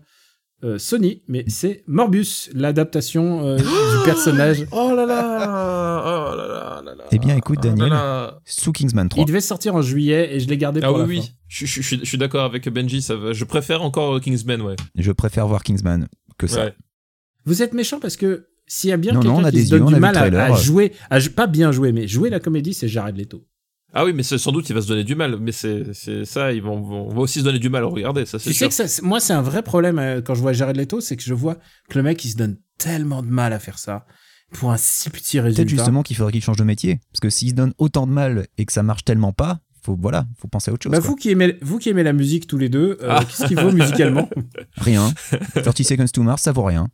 euh, Sony, mais c'est Morbius, l'adaptation euh, du personnage. Oh là là, oh là là là là. Eh bien, écoute, Oh là Daniel, là. Sous Kingsman 3. Il devait sortir en juillet et je l'ai gardé Ah pour oui, la oui, fin. je, je- je suis- je suis d'accord avec Benji, ça va. Je préfère encore Kingsman, ouais. Je préfère voir Kingsman que ça. Ouais. Vous êtes méchant parce que s'il y a bien Non, non, on quelqu'un a qui des se donne yeux, du a mal à, jouer, à, pas bien jouer, mais jouer la comédie, c'est Jared Leto. Ah oui, mais c'est- sans doute il va se donner du mal, mais c'est c'est ça, ils vont, vont, on va aussi se donner du mal à regarder, ça c'est Tu sûr. sais que ça, c'est- moi, c'est un vrai problème euh, quand je vois Jared Leto, c'est que je vois que le mec, il se donne tellement de mal à faire ça pour un si petit résultat. Peut-être justement qu'il faudrait qu'il change de métier. Parce que s'il se donne autant de mal et que ça marche tellement pas, faut, voilà, faut penser à autre chose. Bah, vous, qui aimez, vous qui aimez la musique tous les deux, euh, Ah. qu'est-ce qu'il vaut musicalement Rien. 30 Seconds to Mars, ça vaut rien.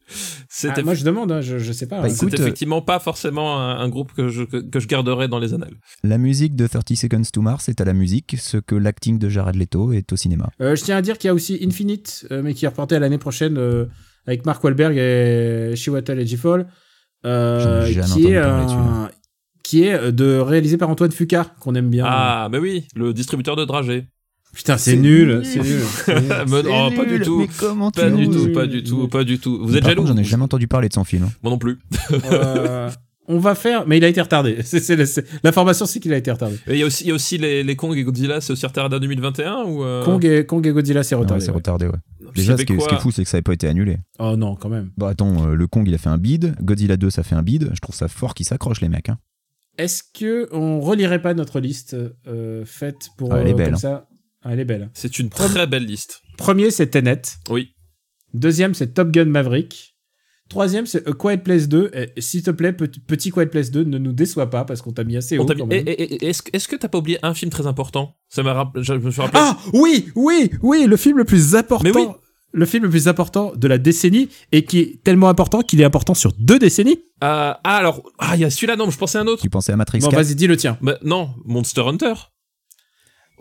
C'est Ah, Moi, je demande, hein, je, je sais pas. Bah, hein. c'est écoute, effectivement pas forcément un, un groupe que je, que, que je garderai dans les annales. La musique de 30 Seconds to Mars est à la musique, ce que l'acting de Jared Leto est au cinéma. Euh, je tiens à dire qu'il y a aussi Infinite, euh, mais qui est reporté à l'année prochaine euh, avec Mark Wahlberg et Chiwetel Ejiofor, euh, qui est un- qui est euh, de réalisé par Antoine Fuqua qu'on aime bien. Ah, mais oui, le distributeur de dragées. Putain, c'est c'est nul, c'est nul. c'est non, pas du tout. Mais comment Pas tu du tout, pas du tout, pas du tout. Vous Mais êtes par jaloux J'en ai jamais entendu parler de son film. Moi non plus. Euh, on va faire, mais il a été retardé. C'est, c'est, c'est- l'information, c'est qu'il a été retardé. Et il y a aussi, il y a aussi les, les Kong et Godzilla, c'est aussi retardé à 2021 ou euh... Kong, et, Kong et Godzilla, c'est retardé. c'est ouais. retardé, ouais. Déjà, ce qui, est, ce quoi qui est fou, c'est que ça n'avait pas été annulé. Oh non, quand même. Bah attends, euh, le Kong, il a fait un bid. Godzilla 2, ça fait un bid. Je trouve ça fort qu'ils s'accrochent, les mecs. hein. Est-ce que on relirait pas notre liste euh, faite pour Ah, elle est euh, belle, comme hein. ça? Ah, Elle est belle. C'est une très belle liste. Premier, c'est Tenet. Oui. Deuxième, c'est Top Gun Maverick. Troisième, c'est A Quiet Place 2. Et S'il te plaît, petit, petit Quiet Place 2, ne nous déçois pas parce qu'on t'a mis assez On haut mis- Est-ce que- est-ce que t'as pas oublié un film très important? Ça m'a rapp- je me suis rappelé. Ah oui, oui, oui, le film le plus important. Mais oui. Le film le plus important de la décennie et qui est tellement important qu'il est important sur deux décennies. Euh, ah alors, ah il y a celui-là, non, je pensais à un autre. Tu pensais à Matrix Bon, 4 vas-y, dis le tien. Bah, non, Monster Hunter.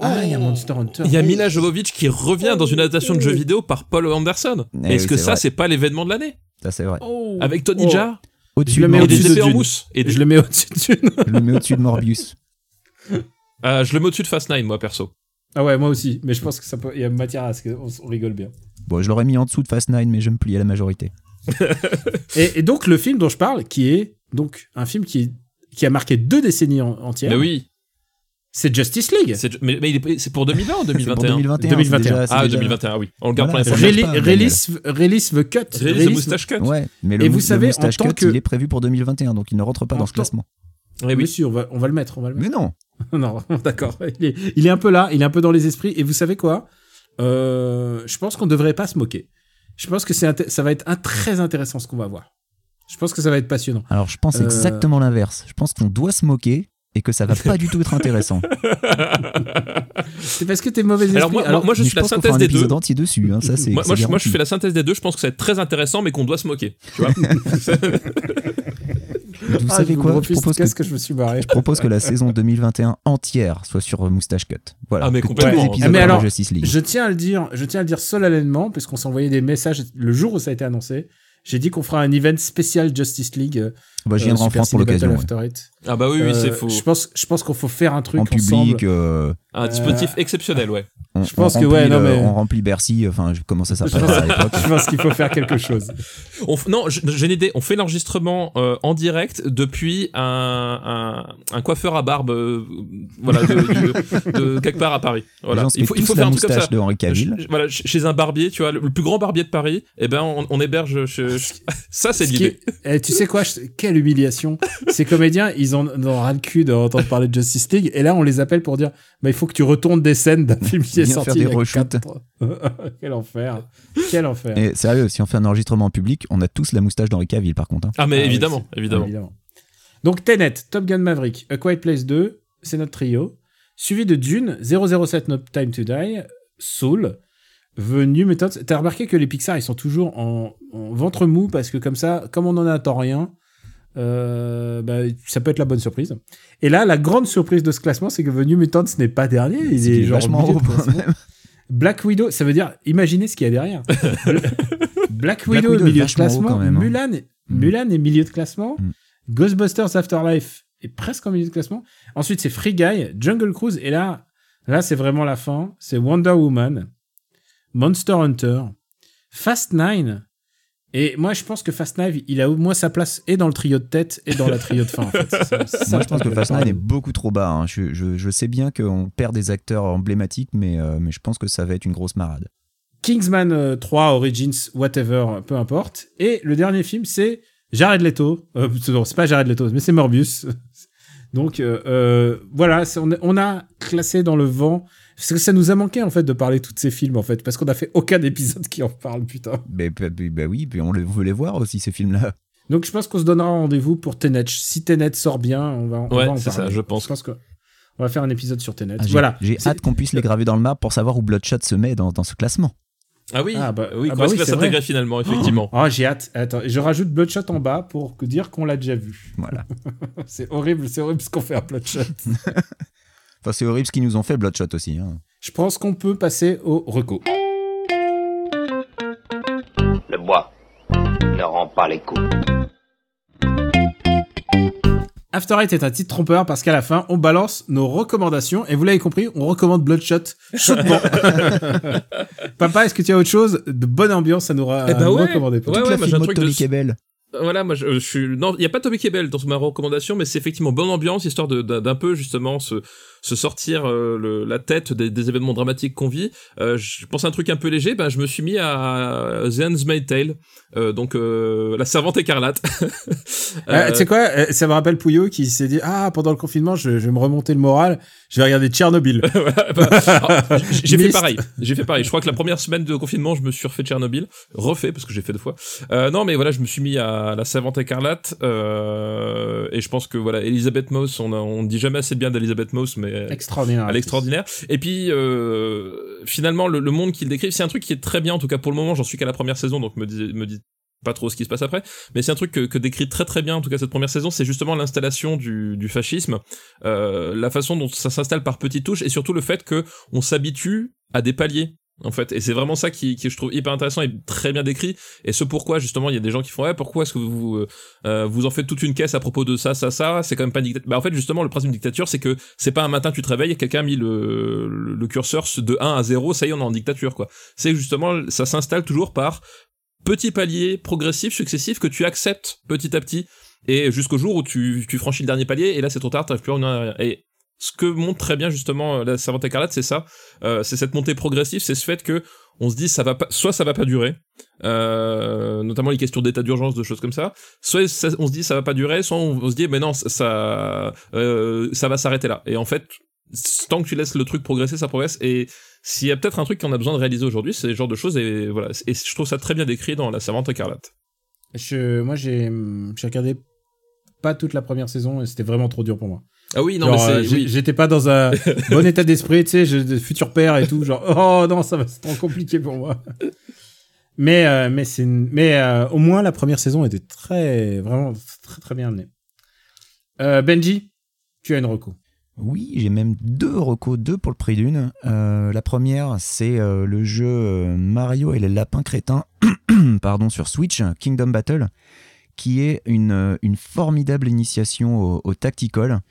Ah, il y a Monster Hunter. Il y a Mila Jovovich qui revient dans une adaptation de jeu vidéo par Paul Anderson. Eh Est-ce oui, que ça, c'est pas l'événement de l'année Ça, c'est vrai. Oh. Avec Tony Oh. Jaa Au-dessus Je le de mets et au-dessus des de épées en Dune. mousse. Et des- Je le mets au-dessus de. Je le mets au-dessus de Morbius. Euh, je le mets au-dessus de Fast 9, moi, perso. Ah ouais, moi aussi. Mais je pense que ça peut. Il y a matière à ce qu'on on rigole bien. Bon, je l'aurais mis en dessous de Fast 9, mais je me plie à la majorité. Et, et donc le film dont je parle, qui est donc un film qui, qui a marqué deux décennies en- entières, Mais oui. c'est Justice League. C'est- Mais, mais il est- c'est pour 2020 ou C'est 2021 pour 2021. 2021. c'est déjà- c'est Ah, déjà- 2021, ah oui. On le garde Voilà, pour Daniel. Release, release the cut. Release the Moustache Cut. Ouais, mais le, Et vous savez, moustache en tant cut, que- il est prévu pour 2021, donc il ne rentre pas En dans ce classement. Eh oui. Monsieur, on va, on va le mettre, on va le mettre. Mais non non, d'accord. Il est, il est un peu là, il est un peu dans les esprits. Et vous savez quoi? Euh, Je pense qu'on devrait pas se moquer. Je pense que ça va être un très intéressant ce qu'on va voir. Je pense que ça va être passionnant. Alors, je pense Euh. exactement l'inverse. Je pense qu'on doit se moquer et que ça va pas du tout être intéressant. C'est parce que t'es mauvais esprit. Alors moi, moi, moi, je suis la pense qu'on synthèse des deux. épisode entier dessus. hein, ça, c'est Moi, moi, je, moi, je fais la synthèse des deux. Je pense que ça va être très intéressant, mais qu'on doit se moquer. Tu vois? Vous Ah, savez je vous quoi? Je propose, que, Qu'est-ce que je me suis barré? je propose que la saison 2021 entière soit sur euh, Moustache Cut. Voilà. Ah, mais que tous complètement. les épisodes Ah, mais alors, Justice League. Je tiens à le dire, je tiens à le dire solennellement, puisqu'on s'envoyait des messages le jour où ça a été annoncé. J'ai dit qu'on fera un event spécial Justice League. Euh, Bah, je euh, viendrai en France pour l'occasion. Ouais. Ah bah oui, oui, Euh, c'est faux. Je pense, je pense qu'il faut faire un truc En ensemble. public, euh, Un dispositif exceptionnel, ouais. on, Je pense on que ouais, non, mais- on remplit Bercy. Enfin, je- comment ça s'appelle à l'époque je pense qu'il faut faire quelque chose. On f- non, j'ai une idée. On fait l'enregistrement euh, en direct depuis un, un, un coiffeur à barbe, euh, voilà, de, quelque part à Paris. Voilà. gens Il faut, il faut faire un truc comme ça. moustache de Henri Cavill. Ch- Voilà, ch- chez un barbier, tu vois, le, plus grand barbier de Paris. Eh ben, on, on héberge. chez- ça, c'est l'idée. est- eh, tu sais quoi je- Quelle humiliation Ces comédiens, ils ont, ils ont ras le cul d'entendre parler de Justice League, et là, on les appelle pour dire bah, il faut que tu retournes des scènes d'un film qui est sorti. faire des il y a reshoots. quatre ans. Quel enfer Quel enfer Et sérieux, si on fait un enregistrement en public, on a tous la moustache d'Henri Cavill par contre. hein. Ah, mais Ah oui, évidemment, évidemment. Donc Tenet, Top Gun Maverick, A Quiet Place 2, c'est notre trio. Suivi de Dune, 007 No Time to Die, Soul, The New Methods. T'as remarqué que les Pixar, ils sont toujours en, en ventre mou parce que comme ça, comme on n'en attend rien, euh, bah, ça peut être la bonne surprise. Et là, la grande surprise de ce classement, c'est que The New Mutants n'est pas dernier. Il est, est genre vachement haut. Black Widow, ça veut dire, imaginez ce qu'il y a derrière. Black Widow, Widow est milieu de classement. quand même, hein. Mulan, Mm. Mulan est milieu de classement. Mm. Ghostbusters Afterlife est presque en milieu de classement. Ensuite, c'est Free Guy, Jungle Cruise. Et là, là c'est vraiment la fin. C'est Wonder Woman, Monster Hunter, Fast Nine. Et moi, je pense que Fast Nine, il a au moins sa place et dans le trio de tête et dans la trio de fin. En fait. C'est ça- c'est ça Moi, je pense que Fast parle. est beaucoup trop bas. hein. Je, je- je sais bien qu'on perd des acteurs emblématiques, mais, euh, mais je pense que ça va être une grosse marade. Kingsman euh, 3, Origins, whatever, peu importe. Et le dernier film, c'est Jared Leto. Euh, non, c'est pas Jared Leto, mais c'est Morbius. Donc euh, euh, voilà, on, a- classé dans le vent. Parce que ça nous a manqué en fait de parler de tous ces films en fait, parce qu'on a fait aucun épisode qui en parle, putain. Mais, bah, bah, bah oui, puis on les- veut les voir aussi, ces films-là. Donc je pense qu'on se donnera rendez-vous pour Tenet. Si Tenet sort bien, on va, on Ouais, va en parler. ça, je pense. Je pense que on va faire un épisode sur Tenet. Ah, j'ai- voilà. J'ai hâte qu'on puisse les graver dans le marbre pour savoir où Bloodshot se met dans, dans ce classement. Ah oui, Ah bah- oui, ah bah est-ce oui, qu'il va c'est s'intégrer vrai. finalement, effectivement. Oh, j'ai hâte. Attends, je rajoute Bloodshot en bas pour que- dire qu'on l'a déjà vu. Voilà. C'est horrible, c'est horrible ce qu'on fait à Bloodshot. Enfin, c'est horrible ce qu'ils nous ont fait, Bloodshot aussi. hein. Je pense qu'on peut passer au reco. Le bois ne rend pas les coups. After Eight est un titre trompeur parce qu'à la fin, on balance nos recommandations. Et vous l'avez compris, on recommande Bloodshot chaudement. Papa, est-ce que tu as autre chose de bonne ambiance à nous, Eh à ben nous ouais. recommander Ouais, Toute la moi, j'ai un de truc de- Tommy Kebel. Voilà, moi je, je suis non, il y a pas Toby Kebbell dans ma recommandation, mais c'est effectivement bonne ambiance, histoire de d'un d'un peu justement se se sortir euh, le, la tête des, des événements dramatiques qu'on vit. Euh, je pense à un truc un peu léger, ben je me suis mis à The Handmaid's Tale, euh, donc la servante écarlate. Tu sais quoi Ça me rappelle Pouillot qui s'est dit Ah, pendant le confinement, je, je vais me remonter le moral, je vais regarder Tchernobyl. bah, j'ai fait pareil. J'ai fait pareil. Je crois que la première semaine de confinement, je me suis refait Tchernobyl, refait parce que j'ai fait deux fois. Non, mais voilà, je me suis mis à la Savante écarlate et je pense que voilà, Elisabeth Moss, on a, on dit jamais assez bien d'Elisabeth Moss, mais Extraordinaire. à l'extraordinaire. Et puis euh, finalement, le, le monde qu'il décrive, c'est un truc qui est très bien. En tout cas, pour le moment, j'en suis qu'à la première saison, donc me dis, me dis pas trop ce qui se passe après, mais c'est un truc que, que décrit très très bien en tout cas cette première saison, c'est justement l'installation du, du fascisme, euh, la façon dont ça s'installe par petites touches et surtout le fait que on s'habitue à des paliers en fait et c'est vraiment ça qui, qui je trouve hyper intéressant et très bien décrit. Et ce pourquoi justement il y a des gens qui font ouais pourquoi est-ce que vous euh, vous en faites toute une caisse à propos de ça ça ça? C'est quand même pas une dictature. Bah en fait justement le principe d'une dictature c'est que c'est pas un matin tu te réveilles quelqu'un a mis le, le, curseur de 1 à 0 ça y est on est en dictature quoi. C'est justement ça s'installe toujours par petits paliers progressifs, successifs, que tu acceptes petit à petit, et jusqu'au jour où tu, tu franchis le dernier palier, et là c'est trop tard, t'arrives plus à revenir en arrière. Et ce que montre très bien justement la servante écarlate, c'est ça, euh, c'est cette montée progressive, c'est ce fait que on se dit ça va pas, soit ça va pas durer, euh, notamment les questions d'état d'urgence, de choses comme ça, soit on se dit ça va pas durer, soit on, se dit mais non ça, euh, ça va s'arrêter là. Et en fait, tant que tu laisses le truc progresser, ça progresse. Et s'il y a peut-être un truc qu'on a besoin de réaliser aujourd'hui, c'est ce genre de choses. Et voilà. Et je trouve ça très bien décrit dans La Servante écarlate. Je, moi, j'ai regardé pas toute la première saison et c'était vraiment trop dur pour moi. Ah oui, non, Genre, mais euh, c'est. j'ai- oui. J'étais pas dans un bon état d'esprit, tu sais, j'ai de futur père et tout, genre oh non, ça va c'est trop compliqué pour moi. Mais euh, mais c'est une- mais euh, au moins la première saison était très vraiment très très bien amenée. Euh, Benji, tu as une reco. Oui, j'ai même deux recos, deux pour le prix d'une. Euh, la première, c'est euh, le jeu Mario et les lapins crétins pardon, sur Switch, Kingdom Battle, qui est une, une formidable initiation au, au tactical.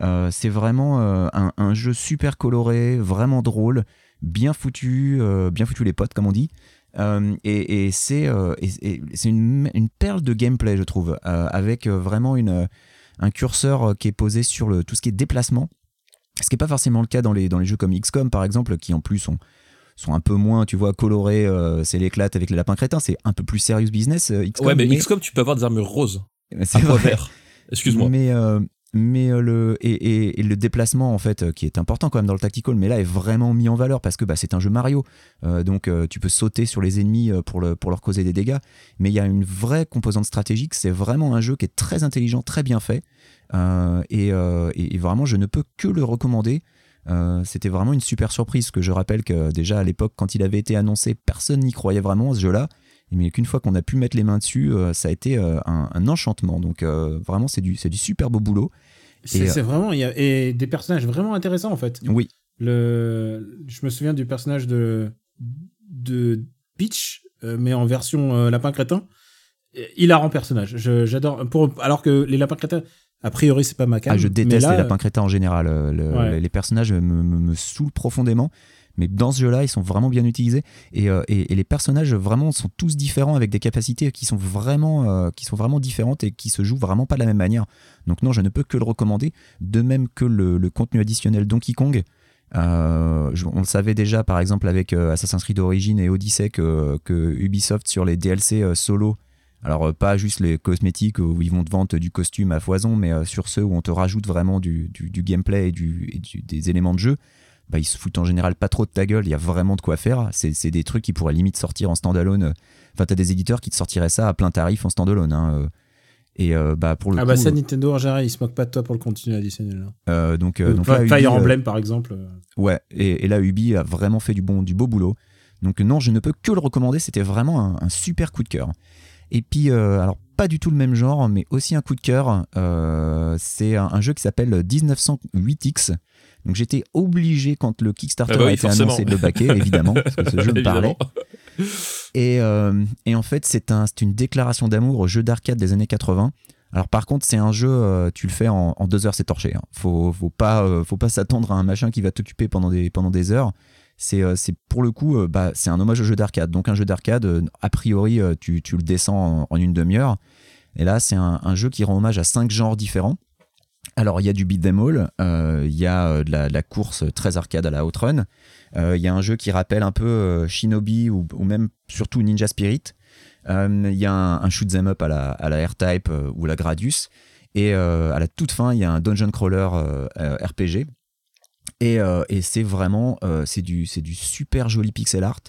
Euh, c'est vraiment euh, un, un jeu super coloré, vraiment drôle, bien foutu, euh, bien foutu les potes comme on dit. Et et c'est une, une perle de gameplay, je trouve, avec vraiment une, un curseur qui est posé sur le, tout ce qui est déplacement. Ce qui n'est pas forcément le cas dans les, dans les jeux comme XCOM, par exemple, qui en plus sont, sont un peu moins, tu vois, colorés, c'est l'éclate avec les lapins crétins, c'est un peu plus serious business, XCOM. Ouais, mais XCOM, tu peux avoir des armures roses. c'est point vrai. vert. Excuse-moi. Mais, euh, mais euh, le, et, le déplacement, en fait, euh, qui est important quand même dans le tactical, mais là est vraiment mis en valeur parce que bah, c'est un jeu Mario. Euh, donc tu peux sauter sur les ennemis pour, le, pour leur causer des dégâts. Mais il y a une vraie composante stratégique. C'est vraiment un jeu qui est très intelligent, très bien fait. Et, vraiment, je ne peux que le recommander. C'était vraiment une super surprise. Que je rappelle que déjà à l'époque, quand il avait été annoncé, personne n'y croyait vraiment à ce jeu-là. Mais qu'une fois qu'on a pu mettre les mains dessus, euh, ça a été euh, un, un enchantement. Donc euh, vraiment, c'est du, du super beau boulot. C'est vraiment, il y a et des personnages vraiment intéressants en fait. Oui, Le, je me souviens du personnage de de Peach, mais en version lapin crétin. Hilarant personnage. Je- J'adore. Alors que les lapins crétins, a priori, c'est pas ma Ah, je mais déteste là, les lapins crétins en général. le- Ouais. Les personnages me, me, me saoulent profondément. Mais dans ce jeu-là, ils sont vraiment bien utilisés. Et, euh, et, les personnages, vraiment, sont tous différents avec des capacités qui sont, vraiment, euh, qui sont vraiment différentes et qui se jouent vraiment pas de la même manière. Donc, non, je ne peux que le recommander. De même que le, contenu additionnel Donkey Kong. Euh, on le savait déjà, par exemple, avec Assassin's Creed Origins et Odyssey, que, Ubisoft, sur les DLC solo, alors pas juste les cosmétiques où ils vont te vendre du costume à foison, mais sur ceux où on te rajoute vraiment du, gameplay et, des éléments de jeu, bah, ils se foutent en général pas trop de ta gueule, il y a vraiment de quoi faire. C'est des trucs qui pourraient limite sortir en standalone. Enfin, t'as des éditeurs qui te sortiraient ça à plein tarif en standalone. Hein, euh. Et euh, bah, pour le Ah coup, bah ça, Nintendo en général, ils se moquent pas de toi pour le contenu additionnel. hein. euh, donc, euh, Euh, donc là, Fire Ubi, euh, Emblem par exemple. euh, Ouais, et, et là, Ubi a vraiment fait du bon, du beau boulot. Donc non, je ne peux que le recommander. C'était vraiment un, un super coup de cœur. Et puis, euh, alors pas du tout le même genre, mais aussi un coup de cœur. euh, c'est un, un jeu qui s'appelle 1908X. Donc j'étais obligé quand le Kickstarter Ah bah oui, a été forcément. annoncé de le baquer, évidemment, parce que ce jeu me parlait. Et, euh, et en fait, c'est un, une déclaration d'amour au jeu d'arcade des années 80. Alors par contre, c'est un jeu, euh, tu le fais en, en deux heures, c'est torché. hein. Faut, faut pas, euh, faut pas s'attendre à un machin qui va t'occuper pendant des, pendant des heures. C'est, pour le coup, bah, c'est un hommage au jeu d'arcade. Donc un jeu d'arcade, a priori, tu, tu le descends en, en une demi-heure. Et là, c'est un, un jeu qui rend hommage à cinq genres différents. Alors, il y a du beat 'em all, euh, il y a euh, de la, course très arcade à la Outrun, euh, il y a un jeu qui rappelle un peu Shinobi ou, même surtout Ninja Spirit. Il y a un, shoot 'em up à la, à R-Type ou la Gradius. Et à la toute fin, il y a un dungeon crawler RPG. Et, c'est vraiment c'est du super joli pixel art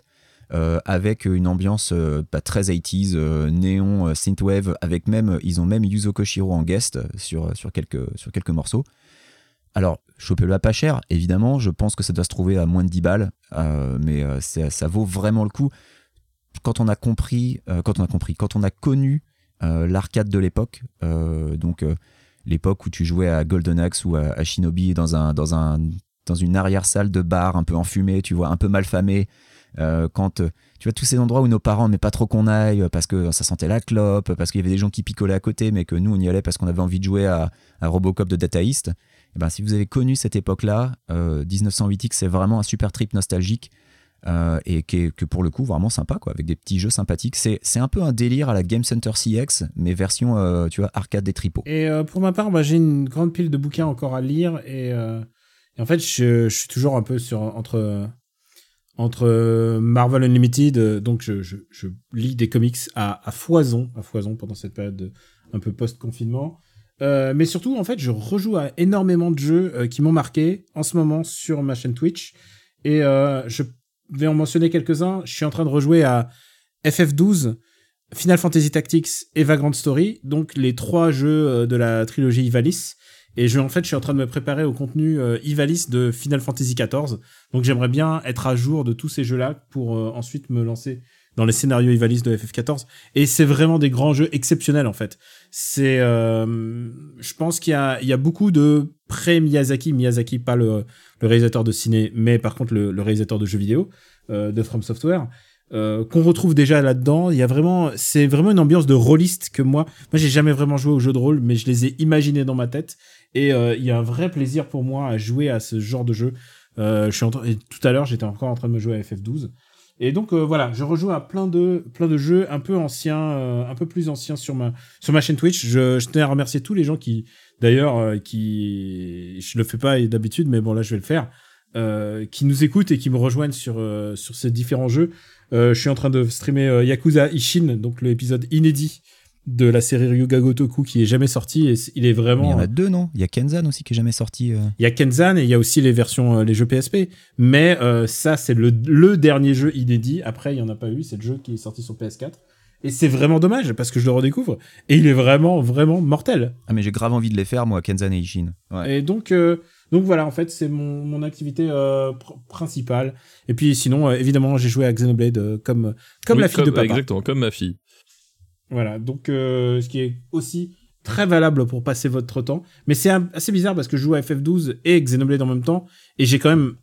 euh, avec une ambiance euh, bah, très 80s, euh, néon, synthwave, avec même, ils ont même Yuzo Koshiro en guest sur, sur, quelques, sur quelques morceaux. Alors, chopez-le à pas cher, évidemment, je pense que ça doit se trouver à moins de 10 balles, mais ça vaut vraiment le coup. Quand on a compris, quand on a compris, quand on a connu l'arcade de l'époque, donc l'époque où tu jouais à Golden Axe ou à, Shinobi dans, un, dans, un, dans une arrière-salle de bar un peu enfumée, tu vois, un peu mal famée, euh, quand euh, tu vois tous ces endroits où nos parents n'aimaient pas trop qu'on aille euh, parce que ça sentait la clope, parce qu'il y avait des gens qui picolaient à côté, mais que nous on y allait parce qu'on avait envie de jouer à, à Robocop de Data East. Eh ben, si vous avez connu cette époque-là, euh, 1908X, c'est vraiment un super trip nostalgique et qui est, que pour le coup vraiment sympa, quoi, avec des petits jeux sympathiques. C'est, c'est un peu un délire à la Game Center CX, mais version, tu vois, arcade des tripots. Et pour ma part, j'ai une grande pile de bouquins encore à lire et, et en fait, je, je suis toujours un peu sur entre entre Marvel Unlimited, euh, donc je, lis des comics à, foison, à foison pendant cette période de, un peu post-confinement. Euh, mais surtout, en fait, je rejoue à énormément de jeux euh, qui m'ont marqué en ce moment sur ma chaîne Twitch. Et euh, je vais en mentionner quelques-uns. Je suis en train de rejouer à FF12, Final Fantasy Tactics et Vagrant Story, donc les trois jeux euh, de la trilogie Ivalice. Et je, en fait, je suis en train de me préparer au contenu euh, Ivalice de Final Fantasy XIV. Donc j'aimerais bien être à jour de tous ces jeux-là pour euh, ensuite me lancer dans les scénarios Ivalice de FF14. Et c'est vraiment des grands jeux exceptionnels en fait. C'est, euh, je pense qu'il y a, y a beaucoup de pré-Miyazaki, Miyazaki pas le, réalisateur de ciné, mais par contre le, réalisateur de jeux vidéo euh, de From Software. qu'on retrouve déjà là-dedans. Il y a vraiment, c'est vraiment une ambiance de rôliste que moi, moi j'ai jamais vraiment joué aux jeux de rôle, mais je les ai imaginés dans ma tête. Et euh, il y a un vrai plaisir pour moi à jouer à ce genre de jeu. Euh, je suis en et tout à l'heure, j'étais encore en train de me jouer à FF12. Et donc euh, voilà, je rejoue à plein de plein de jeux un peu anciens, euh, un peu plus anciens sur ma sur ma chaîne Twitch. Je, je tenais à remercier tous les gens qui, d'ailleurs, euh, qui je le fais pas d'habitude, mais bon là je vais le faire, euh, qui nous écoutent et qui me rejoignent sur sur ces différents jeux. Je suis en train de streamer Yakuza Ishin, donc l'épisode inédit de la série Ryuga Gotoku qui est jamais sorti et il est Mais il vraiment y en a deux, non? Il y a Kenzan aussi qui est jamais sorti. euh. il y a Kenzan et il y a aussi les versions, euh, les jeux PSP. Mais euh, ça, c'est le, le dernier jeu inédit. Après, il y en a pas eu. C'est le jeu qui est sorti sur PS4. Et c'est vraiment dommage parce que je le redécouvre. Et il est vraiment, vraiment mortel. Ah, mais j'ai grave envie de les faire, moi, Kenzan et Ishin. Ouais. Et donc, euh, donc voilà, en fait, c'est mon, mon activité euh, pr- principale. Et puis sinon, euh, évidemment, j'ai joué à Xenoblade euh, comme, comme Oui, la fille de papa. Exactement, comme ma fille. Voilà, donc euh, ce qui est aussi très valable pour passer votre temps. Mais c'est assez bizarre parce que je joue à FF12 et Xenoblade en même temps. Et j'ai quand même...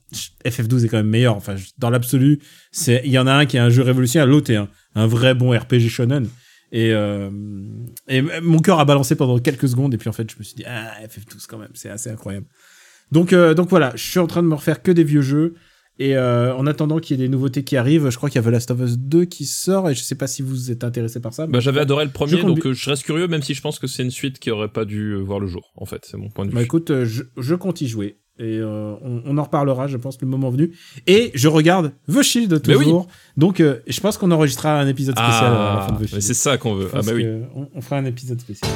FF12 est quand même meilleur. Enfin, dans l'absolu, c'est il y en a un qui est un jeu révolutionnaire, l'autre est un, un vrai bon RPG shonen. Et, euh, et mon cœur a balancé pendant quelques secondes. Et puis en fait, je me suis dit, ah, FF12 quand même, c'est assez incroyable. Donc, euh, donc voilà, je suis en train de me refaire que des vieux jeux. Et euh, en attendant qu'il y ait des nouveautés qui arrivent, je crois qu'il y a The Last of Us 2 qui sort. Et je sais pas si vous êtes intéressé par ça. Bah, j'avais adoré le premier, Je donc euh, je reste curieux, même si je pense que c'est une suite qui aurait pas dû euh, voir le jour, en fait, c'est mon point de vue. Bah écoute, je, je compte y jouer. Et euh, on, on en reparlera, je pense, le moment venu. Et je regarde The Shield Mais oui. toujours. Donc, je pense qu'on enregistrera un épisode spécial à la fin de The mais Shield. c'est ça qu'on veut. Je Ah bah oui. on fera un épisode spécial.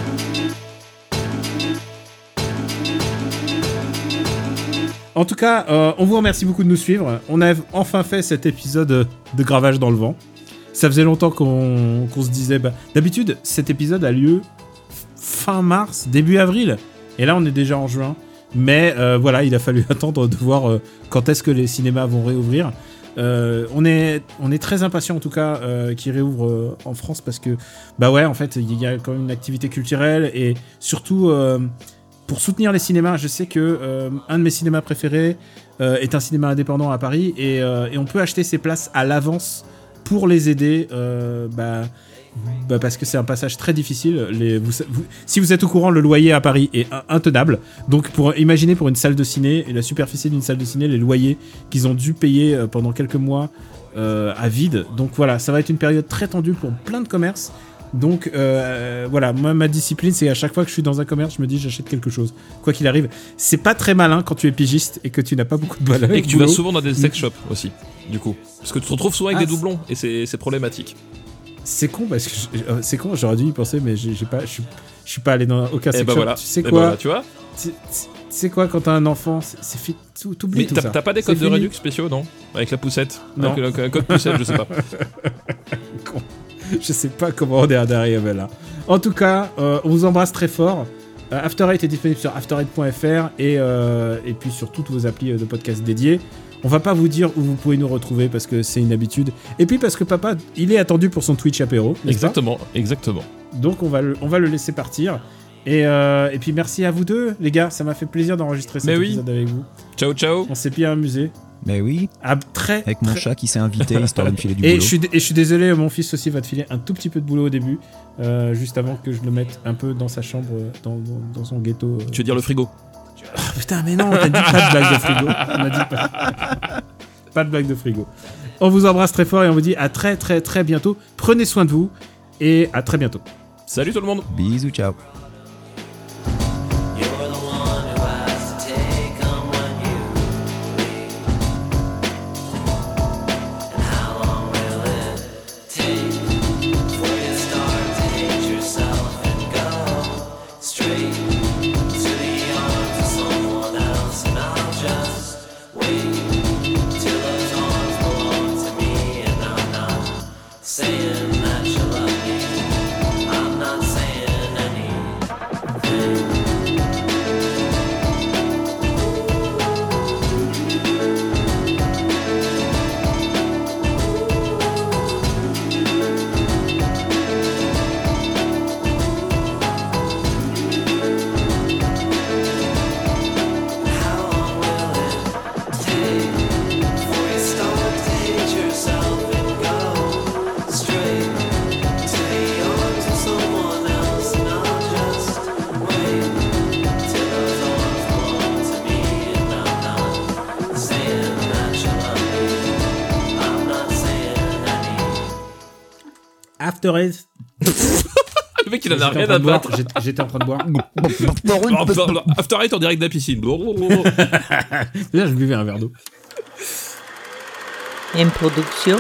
En tout cas, euh, on vous remercie beaucoup de nous suivre. On a enfin fait cet épisode de gravage dans le vent. Ça faisait longtemps qu'on se disait. bah, D'habitude, cet épisode a lieu fin mars, début avril. Et là, on est déjà en juin. Mais euh, voilà, il a fallu attendre de voir euh, quand est-ce que les cinémas vont réouvrir. On est on est très impatient en tout cas qu'ils réouvrent en France parce que bah ouais en fait il y a quand même une activité culturelle et surtout pour soutenir les cinémas je sais que euh, un de mes cinémas préférés euh, est un cinéma indépendant à Paris et, euh, on peut acheter ses places à l'avance pour les aider bah, bah, parce que c'est un passage très difficile. Si vous êtes au courant, le loyer à Paris est in- intenable. Donc, pour imaginer pour une salle de ciné et la superficie d'une salle de ciné, les loyers qu'ils ont dû payer pendant quelques mois à vide. Donc voilà, ça va être une période très tendue pour plein de commerces. Donc euh, voilà, moi ma discipline c'est à chaque fois que je suis dans un commerce, je me dis j'achète quelque chose, quoi qu'il arrive. C'est pas très malin quand tu es pigiste et que tu n'as pas beaucoup de balles. Et que tu vas souvent dans des sex shops aussi, du coup. Parce que tu te retrouves souvent avec Ah, des doublons, et c'est problématique. C'est con parce que euh, c'est con, j'aurais dû y penser, mais j'ai pas, je suis, pas allé dans aucun Et sex bah shop. voilà. Tu sais Eh bah quoi voilà, tu vois Tu sais quoi quand t'as un enfant, c'est fi- tout- t'oublies Mais tout t'as pas des codes de fini. réduc spéciaux, non? Avec la poussette Non. Avec le- code poussette, je sais pas. Je sais pas comment on est arrivé là. En tout cas, euh, on vous embrasse très fort. Euh, After Eight est disponible sur after8.fr et, euh, et puis sur toutes vos applis euh, de podcast dédiés. On va pas vous dire où vous pouvez nous retrouver parce que c'est une habitude. Et puis parce que papa, il est attendu pour son Twitch apéro. Exactement, exactement. Donc on va le, on va le laisser partir. Et, euh, et puis merci à vous deux, les gars. Ça m'a fait plaisir d'enregistrer cet Mais oui. épisode avec vous. Ciao, ciao. On s'est bien amusé. Mais oui, Ah, très, avec mon très- chat qui s'est invité histoire de me filer du Et boulot. je, suis, et je suis désolé, mon fils aussi va te filer un tout petit peu de boulot au début, euh, juste avant que je le mette un peu dans sa chambre, dans, dans- dans son ghetto. euh. Tu veux dire le frigo? Ah, putain, mais non, on t'a dit pas de blague de frigo. On a dit pas... pas de blague de frigo. On vous embrasse très fort et on vous dit à très très très bientôt. Prenez soin de vous et à très bientôt. Salut tout le monde Bisous, ciao. After Eight. Le mec, il en a rien à boire, battre. j'étais- en train de boire. After Eight en direct de la piscine. Là, je buvais un verre d'eau. Une production.